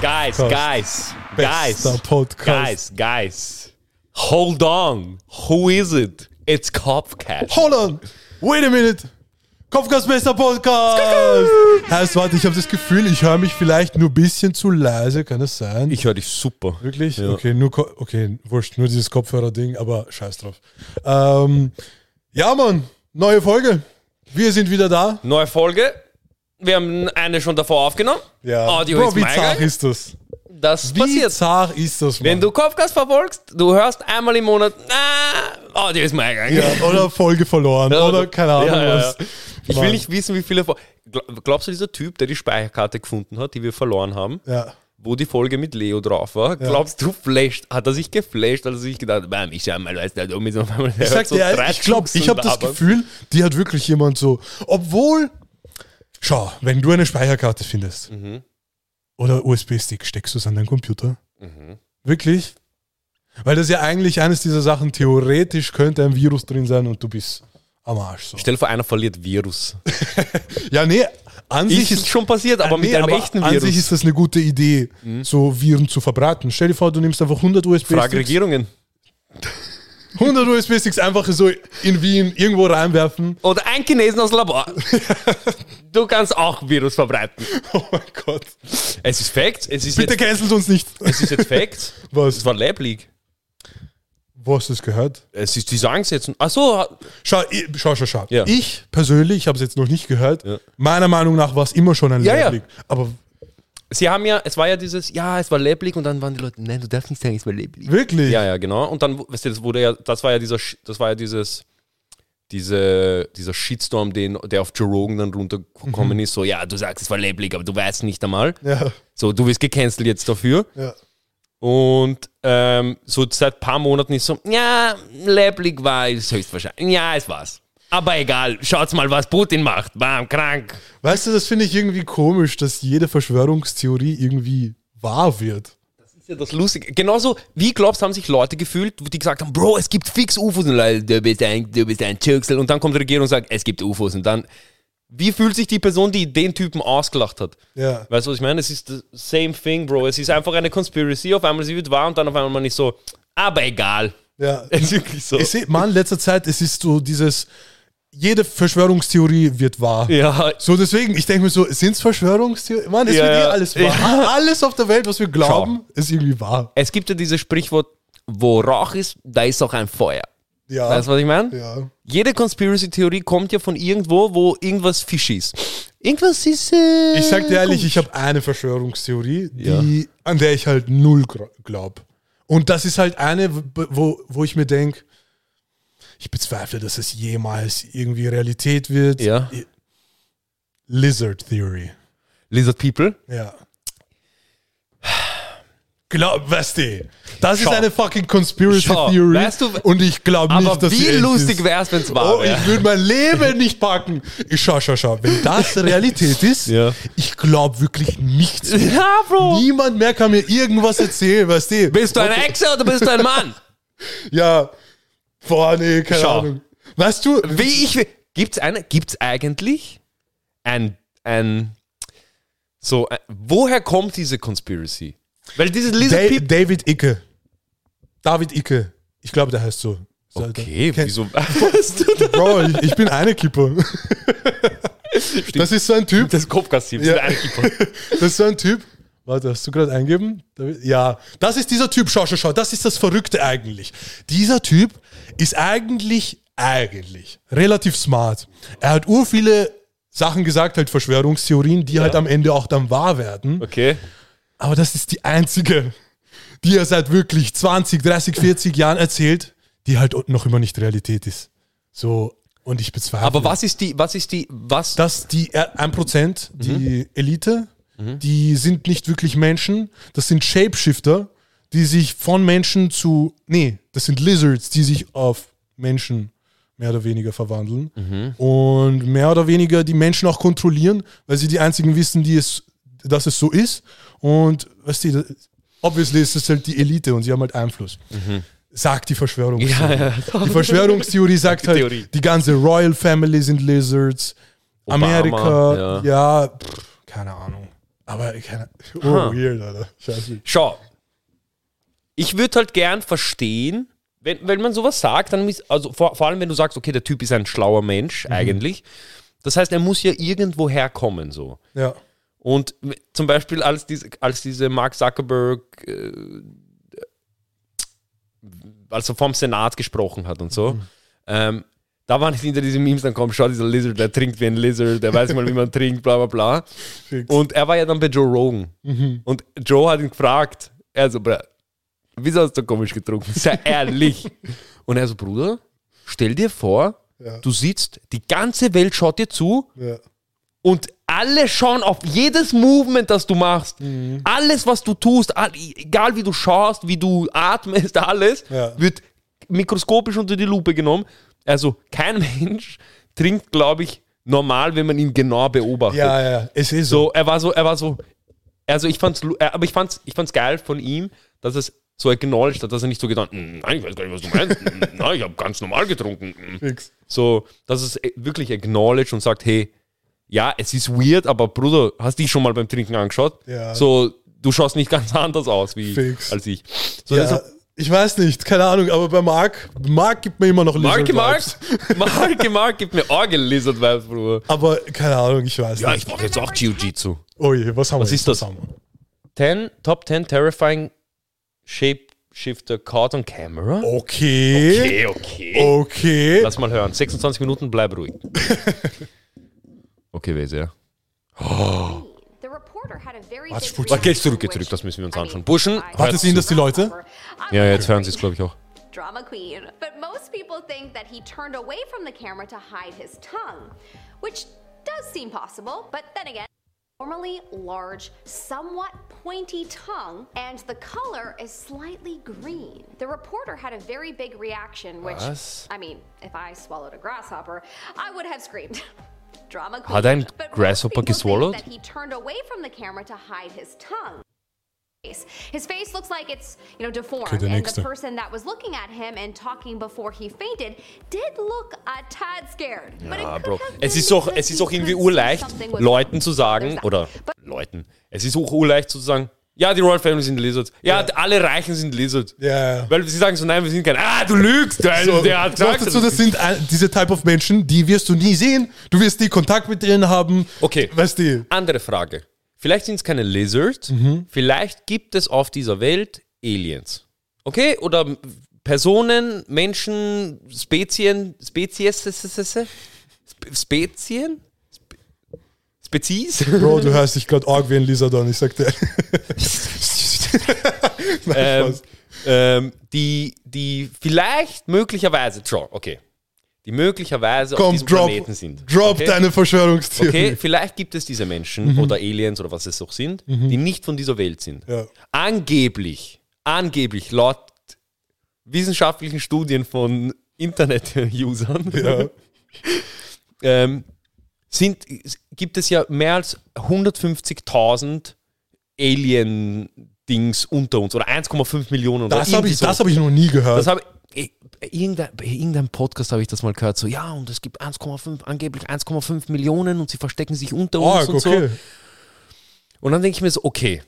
Guys, guys, guys, Bester Podcast. guys, guys. Hold on. Who is it? It's Copcat. Hold on. Wait a minute. Kopfgasbester Podcast. Heißt, warte, ich habe das Gefühl, ich höre mich vielleicht nur ein bisschen zu leise. Kann das sein? Ich höre dich super. Wirklich? Ja. Okay, nur, Ko- okay, wurscht, nur dieses Kopfhörer-Ding, aber scheiß drauf. Ähm, ja, Mann, neue Folge. Wir sind wieder da. Neue Folge. Wir haben eine schon davor aufgenommen. Audio Bro, ist wie zart ist das? Das Wie passiert. zart ist das, Mann? Wenn du Kopfgas verfolgst, du hörst einmal im Monat, ah, Audio ist mein Gang. ja, oder Folge verloren, Ja, oder keine Ahnung ja, ja, was. ja. Ich will nicht wissen, wie viele. Fol- Glaubst du, dieser Typ, der die Speicherkarte gefunden hat, die wir verloren haben, Ja. wo die Folge mit Leo drauf war, glaubst du, flasht, hat er sich geflasht, hat er sich gedacht, Mann, ich schau mal, was da dumm ist. Ich sag dir ehrlich, ich glaube, ich habe das Gefühl, die hat wirklich jemand so, obwohl, schau, wenn du eine Speicherkarte findest Mhm. oder USB-Stick, steckst du es an deinen Computer? Mhm. Wirklich? Weil das ja eigentlich eines dieser Sachen, theoretisch könnte ein Virus drin sein und du bist am Arsch. So. Stell dir vor, einer verliert Virus. Ja, nee, an sich Ist ist schon passiert, aber mit nee, einem aber echten An Virus. Mhm. sich ist das eine gute Idee, so Viren zu verbreiten. Stell dir vor, du nimmst einfach 100 Frage USB-Sticks. Regierungen. 100 USB-Sticks einfach so in Wien irgendwo reinwerfen. Oder ein Chinesen aus Labor. du kannst auch Virus verbreiten. Oh mein Gott. Es ist Fact. Es ist, Bitte jetzt, cancelt uns nicht. es ist jetzt Fact. Was? Es war Lab League. Wo hast du das gehört? Es ist, die sagen es jetzt. Ach so, Schau, ich, schau, schau, schau. Ja. Ich persönlich, ich habe es jetzt noch nicht gehört, Ja. meiner Meinung nach war es immer schon ein Ja, ja. Lehrblick. Aber sie haben ja, es war ja dieses, ja, es war League und dann waren die Leute, nein, du darfst nicht sagen, es war League. wirklich? Ja, ja, genau. Und dann, weißt du, das wurde ja, das war ja dieser, das war ja dieses, diese, dieser Shitstorm, den, der auf Joe Rogan dann runtergekommen ist, so, ja, du sagst, es war League, aber du weißt nicht einmal. Ja, So, du wirst gecancelt jetzt dafür. ja. Und ähm, so seit ein paar Monaten ist so, ja, League war es höchstwahrscheinlich. Ja, es war's. Aber egal, schaut's mal, was Putin macht. Bam, krank. Weißt du, das finde ich irgendwie komisch, dass jede Verschwörungstheorie irgendwie wahr wird. Das ist ja das Lustige. Genauso, wie glaubst haben sich Leute gefühlt, die gesagt haben, Bro, es gibt fix UFOs. Und Leute, du bist ein, du bist ein Türksel. Und dann kommt die Regierung und sagt, es gibt UFOs. Und dann, wie fühlt sich die Person, die den Typen ausgelacht hat? Ja. Weißt du, was ich meine? Es ist the same thing, Bro. Es ist einfach eine Conspiracy. Auf einmal sie wird wahr und dann auf einmal man ist so, aber egal. Ja. Es ist wirklich so. Ich sehe, man, in letzter Zeit, es ist so dieses, jede Verschwörungstheorie wird wahr. ja, So, deswegen, ich denke mir so, sind es Verschwörungstheorien? Mann, es Ja, wird eh ja. alles wahr. Alles auf der Welt, was wir glauben, ist irgendwie wahr. es gibt ja dieses Sprichwort, wo Rauch ist, da ist auch ein Feuer. Ja. Weißt du, was ich meine? ja. Jede Conspiracy-Theorie kommt ja von irgendwo, wo irgendwas fishy ist. Irgendwas ist. Äh, Ich sag dir ehrlich, komisch. ich habe eine Verschwörungstheorie, Ja. die, an der ich halt null glaube. Und das ist halt eine, wo, wo ich mir denke, ich bezweifle, dass es jemals irgendwie Realität wird. Ja. Lizard Theory. Lizard People. Ja. Glaub, weißt du, das Schau. ist eine fucking Conspiracy Schau, Theory. weißt du, und ich glaube nicht, dass wie lustig ist. wär's, wenn's wahr Oh, wäre. ich würde mein Leben nicht packen. Ich schau, schau, schau. Wenn das Realität ist, Ja. ich glaube wirklich nichts. mehr. Ja, Bro. Niemand mehr kann mir irgendwas erzählen, weißt du? Bist du eine Echse oder bist du ein Mann? Ja. Boah, nee, keine Schau. Ahnung. Weißt du, Wie ich. Gibt's eine, gibt's eigentlich ein, ein, so, ein, woher kommt diese Conspiracy? Weil dieses Lizard Da People. David Icke. David Icke. Ich glaube, der heißt so. Okay, wieso weißt du das? Bro, ich, ich bin eine Kipper. Das ist so ein Typ. Das Kopfgassiv, Ja. eine Keeper. Das ist so ein Typ. Warte, hast du gerade eingeben? Ja, das ist dieser Typ. Schau, schau, schau. Das ist das Verrückte eigentlich. Dieser Typ ist eigentlich, eigentlich relativ smart. Er hat ur viele Sachen gesagt, halt Verschwörungstheorien, die halt am Ende auch dann wahr werden. Okay. Aber das ist die einzige, die er seit wirklich 20, 30, 40 Jahren erzählt, die halt noch immer nicht Realität ist. So, und ich bezweifle. Aber was ist die, was ist die, was? dass die äh, 1%, die Elite, die sind nicht wirklich Menschen, das sind Shapeshifter, die sich von Menschen zu, nee, das sind Lizards, die sich auf Menschen mehr oder weniger verwandeln und mehr oder weniger die Menschen auch kontrollieren, weil sie die einzigen wissen, die es, dass es so ist und weißt du, obviously ist es halt die Elite und sie haben halt Einfluss. Sagt die Verschwörungstheorie. Ja, ja. Die Verschwörungstheorie sagt halt, Theorie. die ganze Royal Family sind Lizards. Obama, Amerika, ja, pff, keine Ahnung. Aber keine, oh, Ha. weird, Alter. Scheiße. Schau, ich würde halt gern verstehen, wenn, wenn man sowas sagt, dann ist, also vor, vor allem wenn du sagst, okay, der Typ ist ein schlauer Mensch eigentlich. Das heißt, er muss ja irgendwo herkommen so. Ja. Und zum Beispiel als diese, als diese Mark Zuckerberg, äh, als er vom Senat gesprochen hat und so, ähm, da waren hinter diese Memes, dann kommt, schau, dieser Lizard, der trinkt wie ein Lizard, der weiß mal, wie man trinkt, bla bla bla. Fix. Und er war ja dann bei Joe Rogan. Und Joe hat ihn gefragt, so, Bra, wieso hast du komisch getrunken? Sei ehrlich. Und er so, Bruder, stell dir vor, Ja. du sitzt, die ganze Welt schaut dir zu Ja. und alle schauen auf jedes Movement, das du machst. Mhm. Alles, was du tust, all- egal wie du schaust, wie du atmest, alles Ja. wird mikroskopisch unter die Lupe genommen. Also kein Mensch trinkt, glaube ich, normal, wenn man ihn genau beobachtet. ja, ja, es ist so. So, er war so, er war so, also ich fand's, äh, aber ich fand's, ich fand's geil von ihm, dass es so acknowledged hat, dass er nicht so gedacht, "Mm, nein, ich weiß gar nicht, was du meinst, Mm, nein, ich habe ganz normal getrunken. Mm." Fix. So, dass es äh, wirklich acknowledged und sagt, hey, ja, es ist weird, aber Bruder, hast dich schon mal beim Trinken angeschaut? Ja. So, du schaust nicht ganz anders aus wie Fix. als ich. So, Ja, deshalb, ich weiß nicht, keine Ahnung, aber bei Mark, Mark gibt mir immer noch Marke Mark, Lizard-Vibes. Marke Mark gibt mir Orgel-Lizard-Vibes, Bruder. Aber keine Ahnung, ich weiß Ja, nicht. ich mache jetzt auch Jiu-Jitsu. Oh je, was haben Was wir ist jetzt? das? haben wir? 10, Top 10 Terrifying Shapeshifter Caught on Camera. Okay. Okay, okay. Okay. Lass mal hören. 26 Minuten, bleib ruhig. Okay, wer ist er? The reporter had a very Warte, Sputz. reaction, Gehst zurück, geh which- zurück, das müssen wir uns anschauen. Buschen, Warte, sehen das die Leute? Ja, jetzt hören sie es, glaube ich, auch. Drama queen. But most people think that he turned away from the camera to hide his tongue, which does seem possible, but then again, normally large, somewhat pointy tongue, and the color is slightly green. The reporter had a very big reaction, which, Was? I mean, if I swallowed a grasshopper, I would have screamed. Drama queen. Hat ein Grasshopper think that he turned away from the camera to hide his tongue. His face looks like it's, you know, deformed. Okay, and the person that was looking at him and talking before he fainted did look a tad scared. But it could Bro. have Es ist auch, es ist auch irgendwie urleicht, Leuten zu sagen, oder But Leuten, es ist auch urleicht zu sagen, ja, die Royal Family sind Lizards. Ja, alle Reichen sind Lizards. Ja, ja. Weil sie sagen so, nein, wir sind kein, ah, du lügst, der, So, der hat gesagt. dazu, das sind diese Type of Menschen, die wirst du nie sehen. Du wirst nie Kontakt mit denen haben. Okay. Weißt du? Andere Frage. Vielleicht sind es keine Lizards, Mhm. vielleicht gibt es auf dieser Welt Aliens. Okay? Oder Personen, Menschen, Spezien, Spezies, Spe- Spezien? Spe- Spezies? Bro, du hörst dich gerade arg wie ein Lizard an, ich sag dir. Nein, ähm, ähm, die, die vielleicht möglicherweise, schon, okay, die möglicherweise auf Komm, diesem drop, Planeten sind. drop okay? deine Verschwörungstheorie. Okay, vielleicht gibt es diese Menschen Mhm. oder Aliens oder was es auch sind, die nicht von dieser Welt sind. Ja. Angeblich, angeblich, laut wissenschaftlichen Studien von Internet-Usern, Ja. ähm, sind, gibt es ja mehr als 150.000 Alien-Dings unter uns oder 1,5 Millionen. oder Das habe ich, so. das hab ich noch nie gehört. Das habe irgendein, bei irgendeinem Podcast habe ich das mal gehört, so, ja, und es gibt 1,5, angeblich 1,5 Millionen und sie verstecken sich unter uns Arg, und okay. so. Und dann denke ich mir so, okay,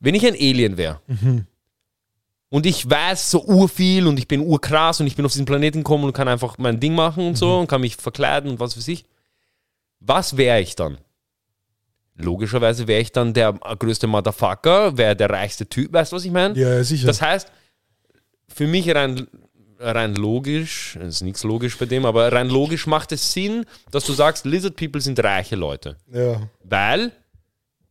wenn ich ein Alien wäre Mhm. und ich weiß so urviel und ich bin urkrass und ich bin auf diesen Planeten gekommen und kann einfach mein Ding machen und Mhm. so und kann mich verkleiden und was weiß ich, was wäre ich dann? Logischerweise wäre ich dann der größte Motherfucker, wäre der reichste Typ, weißt du, was ich meine? Ja, ja, sicher. Das heißt, für mich rein, rein logisch, es ist nichts logisch bei dem, aber rein logisch macht es Sinn, dass du sagst, Lizard People sind reiche Leute. ja. Weil,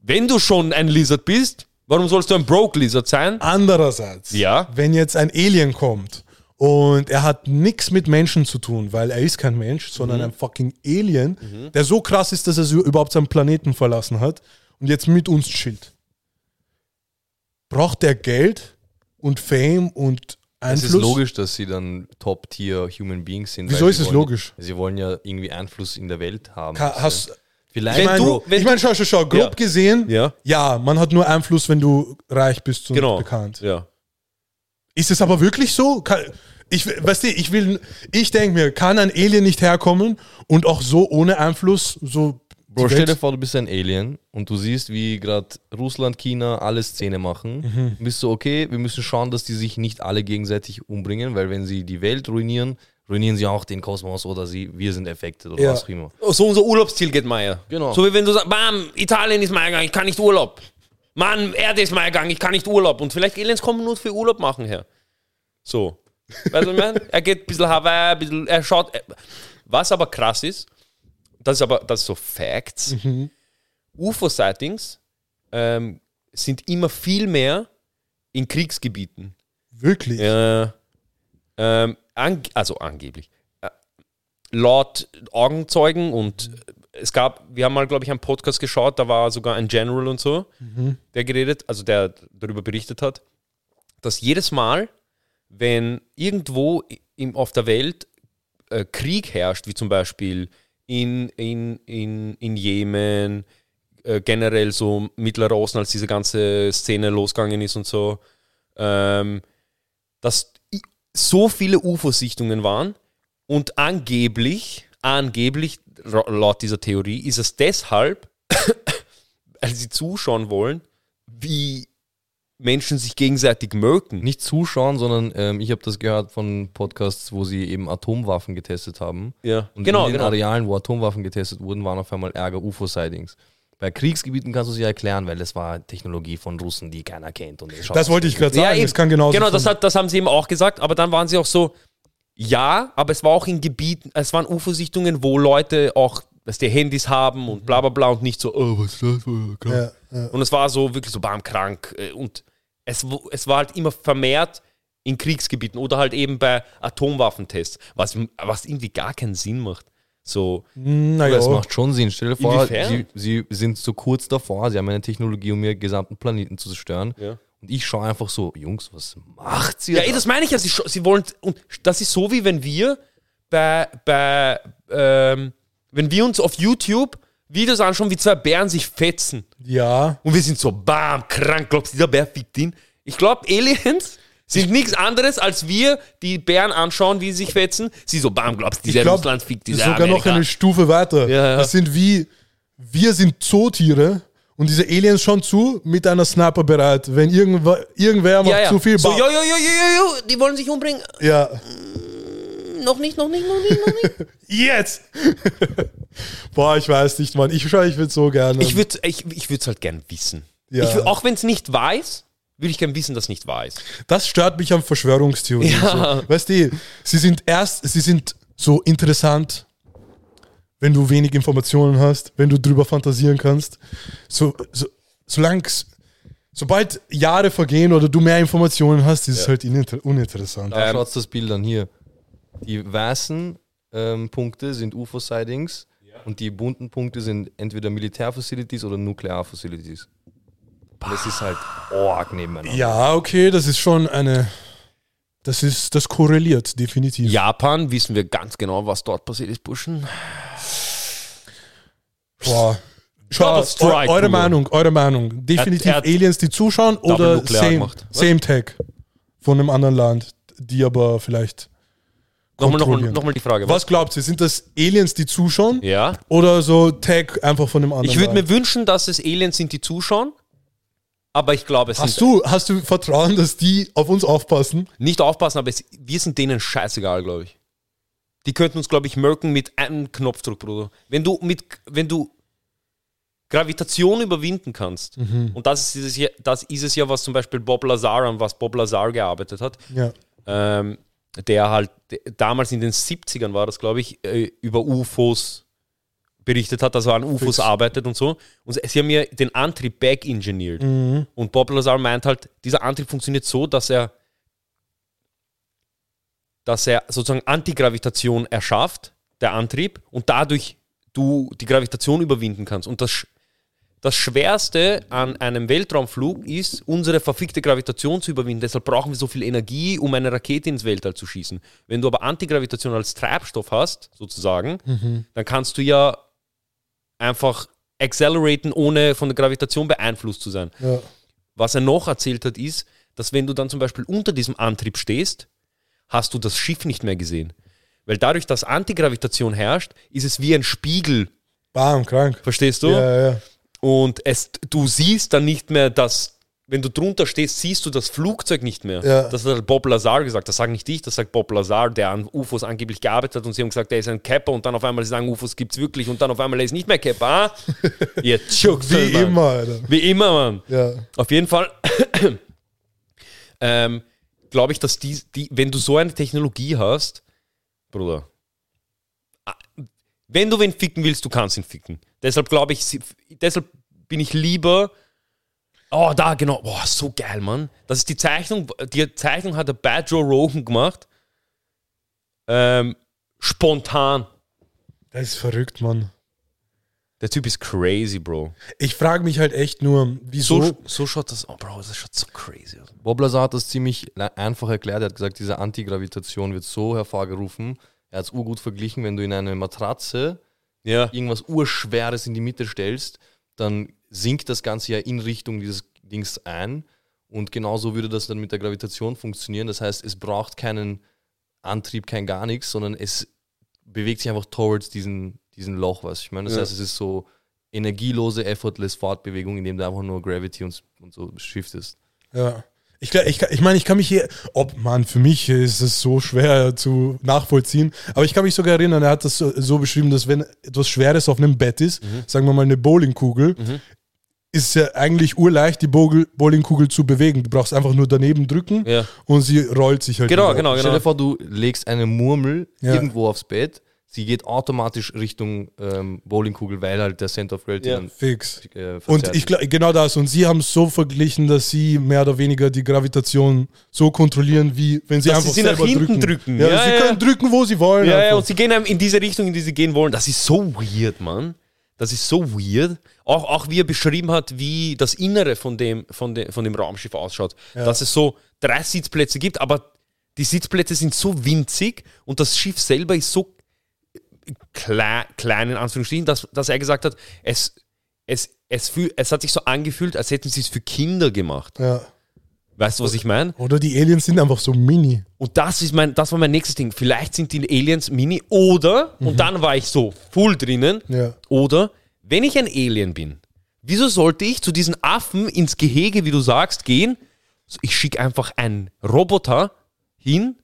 wenn du schon ein Lizard bist, warum sollst du ein Broke Lizard sein? Andererseits, Ja. wenn jetzt ein Alien kommt und er hat nichts mit Menschen zu tun, weil er ist kein Mensch, Mhm. sondern ein fucking Alien, der so krass ist, dass er überhaupt seinen Planeten verlassen hat und jetzt mit uns chillt. Braucht er Geld und Fame und Es Einfluss? ist logisch, dass sie dann Top-Tier-Human Beings sind. Wieso weil ist es wollen- logisch? Sie wollen ja irgendwie Einfluss in der Welt haben. Ka- Also, hast, vielleicht ich Wenn meine, du- wenn ich mein, schau, schau, schau, grob Ja. gesehen, Ja. ja, man hat nur Einfluss, wenn du reich bist und Genau. bekannt. Ja. Ist es aber wirklich so? Kann, ich, weißt du, ich will, ich denke mir, kann ein Alien nicht herkommen und auch so ohne Einfluss so Bro, stell dir vor, du bist ein Alien und du siehst, wie gerade Russland, China alle Szene machen. Mhm. Du bist so, okay, wir müssen schauen, dass die sich nicht alle gegenseitig umbringen, weil wenn sie die Welt ruinieren, ruinieren sie auch den Kosmos oder sie, wir sind affected oder Ja. was auch immer. So unser Urlaubsziel geht Meier. Genau. So wie wenn du sagst, bam, Italien ist mein Gang, ich kann nicht Urlaub. Mann, Erde ist mein Gang, ich kann nicht Urlaub. Und vielleicht Aliens kommen nur für Urlaub machen her. So. Weißt du, was ich meine? Er geht ein bisschen Hawaii, ein bisschen, er schaut. Was aber krass ist, das ist aber, das so Facts. UFO-Sightings ähm, sind immer viel mehr in Kriegsgebieten. Wirklich. Ja. Ähm, ang also angeblich. Äh, laut Augenzeugen und es gab, wir haben mal, glaube ich, einen Podcast geschaut, da war sogar ein General und so, der geredet, also der darüber berichtet hat, dass jedes Mal, wenn irgendwo im, auf der Welt äh, Krieg herrscht, wie zum Beispiel in, in, in, in Jemen, äh, generell so Mittlerer Osten, als diese ganze Szene losgegangen ist und so, ähm, dass so viele UFO-Sichtungen waren und angeblich, angeblich, laut dieser Theorie, ist es deshalb, weil sie zuschauen wollen, wie Menschen sich gegenseitig mögen. Nicht zuschauen, sondern ähm, ich habe das gehört von Podcasts, wo sie eben Atomwaffen getestet haben. Ja, Und genau, in den genau. Arealen, wo Atomwaffen getestet wurden, waren auf einmal Ärger UFO-Sightings. Bei Kriegsgebieten kannst du sie erklären, weil das war Technologie von Russen, die keiner kennt. Und es Das wollte ich gerade sagen. eben. das kann genauso Genau, das, sein. hat, das haben sie eben auch gesagt, aber dann waren sie auch so, ja, aber es war auch in Gebieten, es waren UFO-Sichtungen, wo Leute auch, dass die Handys haben und bla bla bla und nicht so, oh, was ist das? Oh, ja, ja. Und es war so wirklich so bam krank. äh, Und es, es war halt immer vermehrt in Kriegsgebieten oder halt eben bei Atomwaffentests, was, was irgendwie gar keinen Sinn macht. So, Naja, Das macht schon Sinn. Stell dir vor, sie, sie sind so kurz davor, sie haben eine Technologie, um ihren gesamten Planeten zu zerstören. Ja. Und ich schaue einfach so, Jungs, was macht ihr? Ja, da? eh, das meine ich ja. Sie, sie wollen, und das ist so, wie wenn wir bei, bei ähm, wenn wir uns auf YouTube Videos anschauen, wie zwei Bären sich fetzen. ja. Und wir sind so, bam, krank, glaubst du, dieser Bär fickt ihn? Ich glaube, Aliens sind nichts anderes, als wir die Bären anschauen, wie sie sich fetzen. Sie so, bam, glaubst du, dieser glaube, Russland fickt dieser sogar noch Amerika. eine Stufe weiter. Ja, ja. Das sind wie, wir sind Zootiere und diese Aliens schauen zu mit einer Sniper bereit. Wenn irgendwer, irgendwer macht ja, ja. zu viel so, Bau- jo, jo, jo, jo, jo, jo, die wollen sich umbringen. Ja. Noch nicht, noch nicht, noch nicht, noch nicht. Jetzt! Boah, ich weiß nicht, Mann. Ich schaue, ich würde so gerne. Ich würde ich, ich es halt gern wissen. Ja. Ich, auch wenn es nicht weiß, würde ich gern wissen, dass nicht weiß. Das stört mich an Verschwörungstheorien. Ja. So. Weißt du, sie sind erst, sie sind so interessant, wenn du wenig Informationen hast, wenn du drüber fantasieren kannst. So, so, solange sobald Jahre vergehen oder du mehr Informationen hast, ist es halt uninter uninteressant. Da Ähm, schaut das Bild an hier. Die weißen ähm, Punkte sind UFO-Sightings und die bunten Punkte sind entweder Militärfacilities oder Nuklearfacilities. Das ist halt arg nebeneinander. Ja, okay, das ist schon eine. Das ist, das korreliert, definitiv. Japan wissen wir ganz genau, was dort passiert ist, Burschen. Boah. Schau, Strike, eure. Meinung, eure Meinung. Definitiv Er er Aliens, die zuschauen oder same, same Tag von einem anderen Land, die aber vielleicht Nochmal, nochmal, nochmal die Frage. Was glaubt ihr? Sind das Aliens, die zuschauen? Ja. Oder so Tag einfach von einem anderen Ich würde mir wünschen, dass es Aliens sind, die zuschauen. Aber ich glaube, es Hast du, hast du Vertrauen, dass die auf uns aufpassen? nicht aufpassen, aber es, wir sind denen scheißegal, glaube ich. Die könnten uns, glaube ich, merken mit einem Knopfdruck, Bruder. Wenn du mit, wenn du Gravitation überwinden kannst, Mhm. und das ist, es ja, das ist es ja, was zum Beispiel Bob Lazar, an was Bob Lazar gearbeitet hat, Ja. ähm, der halt damals in den 70ern war das, glaube ich, äh, über UFOs berichtet hat, also an UFOs Fix. arbeitet und so. Und sie haben ja den Antrieb back-engineert. Mhm. Und Bob Lazar meint halt, dieser Antrieb funktioniert so, dass er dass er sozusagen Antigravitation erschafft, der Antrieb, und dadurch du die Gravitation überwinden kannst. Und das, das Schwerste an einem Weltraumflug ist, unsere verfickte Gravitation zu überwinden. Deshalb brauchen wir so viel Energie, um eine Rakete ins Weltall zu schießen. Wenn du aber Antigravitation als Treibstoff hast, sozusagen, dann kannst du ja einfach acceleraten, ohne von der Gravitation beeinflusst zu sein. ja. Was er noch erzählt hat, ist, dass wenn du dann zum Beispiel unter diesem Antrieb stehst, hast du das Schiff nicht mehr gesehen. Weil dadurch, dass Antigravitation herrscht, ist es wie ein Spiegel Bam, krank. Verstehst du? Ja, ja. Und es, du siehst dann nicht mehr, dass, wenn du drunter stehst, siehst du das Flugzeug nicht mehr. Ja. Das hat Bob Lazar gesagt. Das sage nicht ich, das sagt Bob Lazar, der an UFOs angeblich gearbeitet hat. Und sie haben gesagt, er ist ein Capper. Und dann auf einmal sie sagen, UFOs gibt es wirklich. Und dann auf einmal er ist nicht mehr Capper. Ah? Ihr Chucks, Wie Mann. immer, Alter. Wie immer, Mann. Ja. Auf jeden Fall ähm, glaube ich, dass die, die, wenn du so eine Technologie hast, Bruder, wenn du wen ficken willst, du kannst ihn ficken. Deshalb glaube ich, sie- deshalb bin ich lieber. Oh, da, genau. Boah, so geil, Mann. Das ist die Zeichnung. Die Zeichnung hat der Bad Joe Rogan gemacht. Ähm, spontan. Das ist verrückt, Mann. Der Typ ist crazy, Bro. Ich frage mich halt echt nur, wieso. So, so schaut das. Oh, Bro, das schaut so crazy aus. Bob Lazar hat das ziemlich einfach erklärt. Er hat gesagt, diese Antigravitation wird so hervorgerufen. Er hat es urgut verglichen, wenn du in eine Matratze Ja. irgendwas Urschweres in die Mitte stellst, dann sinkt das Ganze ja in Richtung dieses Dings ein. Und genauso würde das dann mit der Gravitation funktionieren. Das heißt, es braucht keinen Antrieb, kein gar nichts, sondern es bewegt sich einfach towards diesen, diesen Loch, was ich meine. Das Ja. heißt, es ist so energielose, effortless Fortbewegung, indem du einfach nur Gravity und, und so shiftest. Ja. Ich, ich, kann- ich meine, ich kann mich hier, ob man, für mich ist es so schwer zu nachvollziehen, aber ich kann mich sogar erinnern, er hat das so, so beschrieben, dass wenn etwas Schweres auf einem Bett ist, Mhm. sagen wir mal eine Bowlingkugel, ist ja eigentlich urleicht, die Bowl- Bowlingkugel zu bewegen. Du brauchst einfach nur daneben drücken Ja. und sie rollt sich halt. Genau, wieder. genau, Stell genau. dir vor, du legst eine Murmel Ja. irgendwo aufs Bett, sie geht automatisch Richtung ähm, Bowlingkugel, weil halt der Center of Gravity Ja. dann Fix. äh, Und ich glaube, genau das. Und sie haben es so verglichen, dass sie mehr oder weniger die Gravitation so kontrollieren, wie wenn sie Dass einfach sie sie nach selber hinten drücken. drücken. Ja, Ja, sie können drücken, wo sie wollen. Ja, ja, und sie gehen einem in diese Richtung, in die sie gehen wollen. Das ist so weird, Mann. Das ist so weird. Auch, auch wie er beschrieben hat, wie das Innere von dem, von dem, von dem Raumschiff ausschaut. Dass es so drei Sitzplätze gibt, aber die Sitzplätze sind so winzig und das Schiff selber ist so klein, klein in Anführungsstrichen, dass, dass er gesagt hat, es, es, es, fühl, es hat sich so angefühlt, als hätten sie es für Kinder gemacht. ja. Weißt du, was ich meine? Oder die Aliens sind einfach so mini. Und das ist mein, das war mein nächstes Ding. Vielleicht sind die Aliens mini oder, und dann war ich so full drinnen, Ja. oder wenn ich ein Alien bin, wieso sollte ich zu diesen Affen ins Gehege, wie du sagst, gehen? Ich schicke einfach einen Roboter hin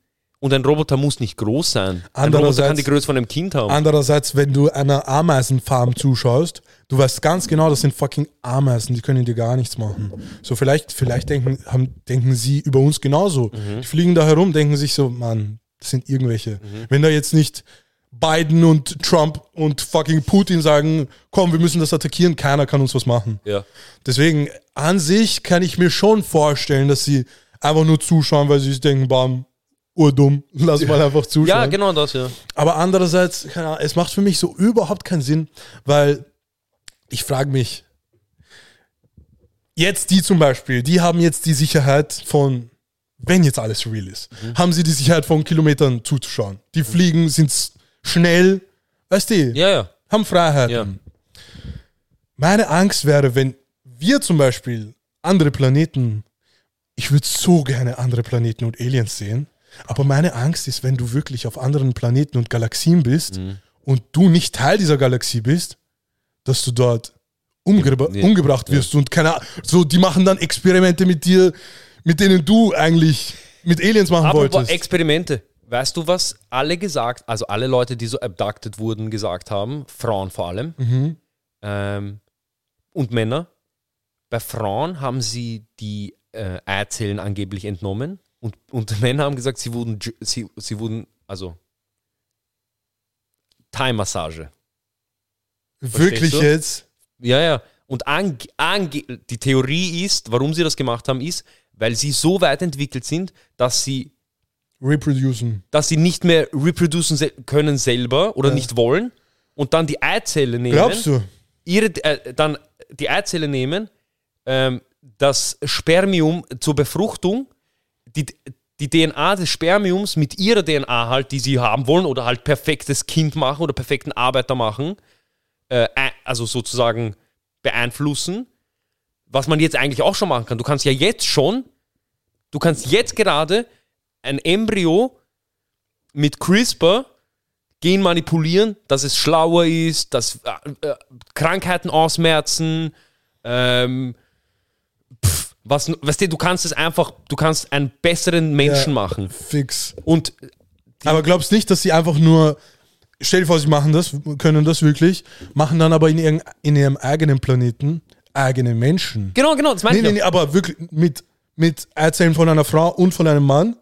und ein Roboter muss nicht groß sein. Ein Roboter kann die Größe von einem Kind haben. Andererseits, wenn du einer Ameisenfarm zuschaust, du weißt ganz genau, das sind fucking Ameisen, die können dir gar nichts machen. So vielleicht, vielleicht denken, haben, denken sie über uns genauso. Mhm. Die fliegen da herum, denken sich so, Mann, das sind irgendwelche. Mhm. Wenn da jetzt nicht Biden und Trump und fucking Putin sagen, komm, wir müssen das attackieren, keiner kann uns was machen. ja. Deswegen, an sich kann ich mir schon vorstellen, dass sie einfach nur zuschauen, weil sie sich denken, bam, urdumm, lass mal einfach zuschauen. ja, genau das, ja. Aber andererseits, keine Ahnung, es macht für mich so überhaupt keinen Sinn, weil ich frage mich, jetzt die zum Beispiel, die haben jetzt die Sicherheit von, wenn jetzt alles real ist, Mhm. haben sie die Sicherheit von Kilometern zuzuschauen. Die fliegen, sind schnell, weißt du, Ja, ja. haben Freiheiten. Ja. Meine Angst wäre, wenn wir zum Beispiel andere Planeten, ich würde so gerne andere Planeten und Aliens sehen, aber meine Angst ist, wenn du wirklich auf anderen Planeten und Galaxien bist Mhm. und du nicht Teil dieser Galaxie bist, dass du dort umgebra Ja. umgebracht wirst und keine Ahnung, so, die machen dann Experimente mit dir, mit denen du eigentlich mit Aliens machen Apropos wolltest. Experimente. Weißt du, was alle gesagt, also alle Leute, die so abducted wurden, gesagt haben, Frauen vor allem, Mhm. ähm, und Männer. Bei Frauen haben sie die äh, Eizellen angeblich entnommen und, und Männer haben gesagt, sie wurden, sie, sie wurden, also Thai-Massage. Wirklich du? jetzt? Ja, ja. Und ange, ange, die Theorie ist, warum sie das gemacht haben, ist, weil sie so weit entwickelt sind, dass sie Reproducen. dass sie nicht mehr reproducen können selber oder Ja. nicht wollen und dann die Eizelle nehmen. Glaubst du? Ihre, äh, dann die Eizelle nehmen, ähm, das Spermium zur Befruchtung, die, die DNA des Spermiums mit ihrer DNA halt, die sie haben wollen oder halt perfektes Kind machen oder perfekten Arbeiter machen, äh, also sozusagen beeinflussen, was man jetzt eigentlich auch schon machen kann. Du kannst ja jetzt schon, du kannst jetzt gerade ein Embryo mit CRISPR Gen manipulieren, dass es schlauer ist, dass äh, äh, Krankheiten ausmerzen, ähm, pff, was, weißt du, du kannst es einfach, du kannst einen besseren Menschen Ja. machen. Fix. Und Aber glaubst nicht, dass sie einfach nur, stell dir vor, sie machen das, können das wirklich, machen dann aber in, ihren, in ihrem eigenen Planeten eigene Menschen. genau, genau, das meine Nee, ich. nee, nee, aber wirklich mit, mit Erzählen von einer Frau und von einem Mann,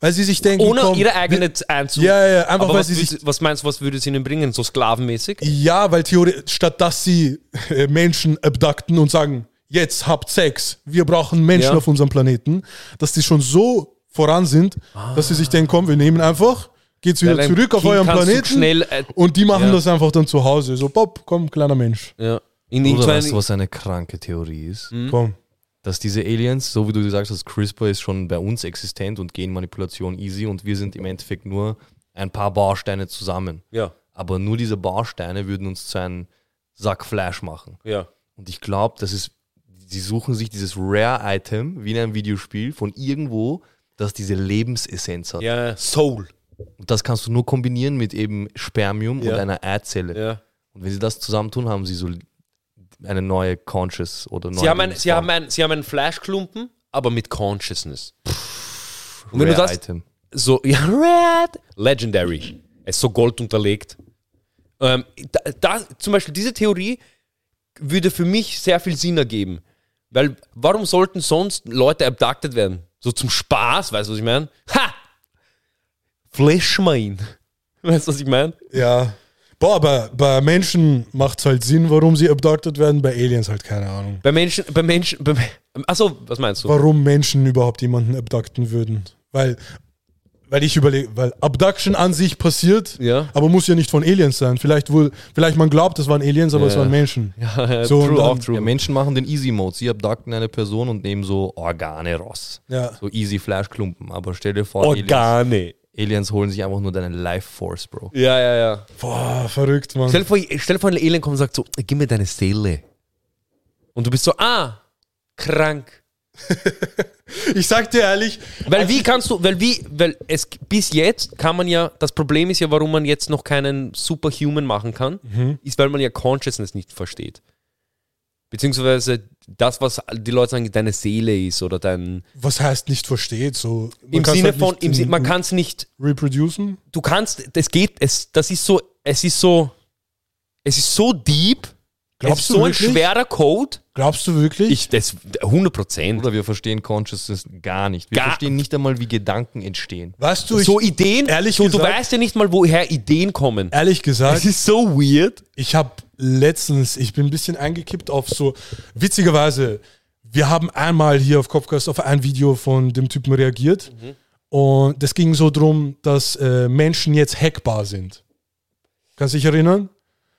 weil sie sich denken, Ohne komm, ihre eigene einzu. Ja, ja, ja, einfach Aber weil was, sie sich was meinst du, was würde es ihnen bringen? So sklavenmäßig? Ja, weil theoretisch, statt dass sie äh, Menschen abducten und sagen, jetzt habt Sex, wir brauchen Menschen Ja. auf unserem Planeten, dass die schon so voran sind, dass sie sich denken, komm, wir nehmen einfach, geht's wieder ein zurück auf euren Planeten schnell, äh, und die machen ja. das einfach dann zu Hause. So, Bob, komm, kleiner Mensch, Ja. In, Oder weißt du, was eine kranke Theorie ist? komm. Dass diese Aliens, so wie du gesagt hast, CRISPR ist schon bei uns existent und Genmanipulation easy und wir sind im Endeffekt nur ein paar Bausteine zusammen. ja, Aber nur diese Bausteine würden uns zu einem Sack Fleisch machen. ja. Und ich glaube, das ist, sie suchen sich dieses Rare-Item, wie in einem Videospiel, von irgendwo, das diese Lebensessenz hat. Ja, Soul. Und das kannst du nur kombinieren mit eben Spermium Ja. und einer Eizelle. Ja. Und wenn sie das zusammentun, haben sie so eine neue Conscious oder neue Sie haben, ein, sie, haben ein, sie haben einen Fleischklumpen, aber mit Consciousness. Und wenn du das Item. so, ja, Red, Legendary. Es ist so Gold unterlegt. Ähm, da, da, zum Beispiel diese Theorie würde für mich sehr viel Sinn ergeben. Weil, warum sollten sonst Leute abducted werden? So zum Spaß, weißt du, was ich meine? Ha! Flash mal ihn. Weißt du, was ich meine? Ja. Boah, aber bei Menschen macht es halt Sinn, warum sie abducted werden, bei Aliens halt keine Ahnung. Bei Menschen, bei Menschen, bei, achso, was meinst du? Warum Menschen überhaupt jemanden abducten würden. Weil, weil ich überlege, weil Abduction an sich passiert, Ja. aber muss ja nicht von Aliens sein. Vielleicht wohl, vielleicht man glaubt, es waren Aliens, aber es Ja. waren Menschen. Ja, So, und true, dann- auch true. Ja, Menschen machen den Easy Mode. Sie abducten eine Person und nehmen so Organe raus. Ja. So easy Fleischklumpen. Aber stell dir vor, Aliens, Organe. Aliens holen sich einfach nur deine Life Force, Bro. Ja, ja, ja. Boah, verrückt, Mann. Stell dir vor, stell dir vor, ein Alien kommt und sagt so, gib mir deine Seele. Und du bist so, ah, krank. Ich sag dir ehrlich, Weil wie kannst du, weil wie, weil es bis jetzt kann man ja, das Problem ist ja, warum man jetzt noch keinen Superhuman machen kann, ist, weil man ja Consciousness nicht versteht. Beziehungsweise das, was die Leute sagen, deine Seele ist oder dein. was heißt nicht versteht, so. Im Sinne halt von, im Sin- in- man kann es nicht, reproducen. du kannst, das geht, es, das ist so, es ist so, es ist so deep, Glaubst du so ein wirklich? schwerer Code. Glaubst du wirklich? Ich, das, 100 Prozent. Oder wir verstehen Consciousness gar nicht. Wir Gar- verstehen nicht einmal, wie Gedanken entstehen. weißt du, ich, So Ideen, ehrlich so, du gesagt- weißt ja nicht mal, woher Ideen kommen. ehrlich gesagt, ist so weird. Ich habe letztens, ich bin ein bisschen eingekippt auf so, witzigerweise, wir haben einmal hier auf Kopfkast auf ein Video von dem Typen reagiert und das ging so drum, dass äh, Menschen jetzt hackbar sind. Kannst du dich erinnern?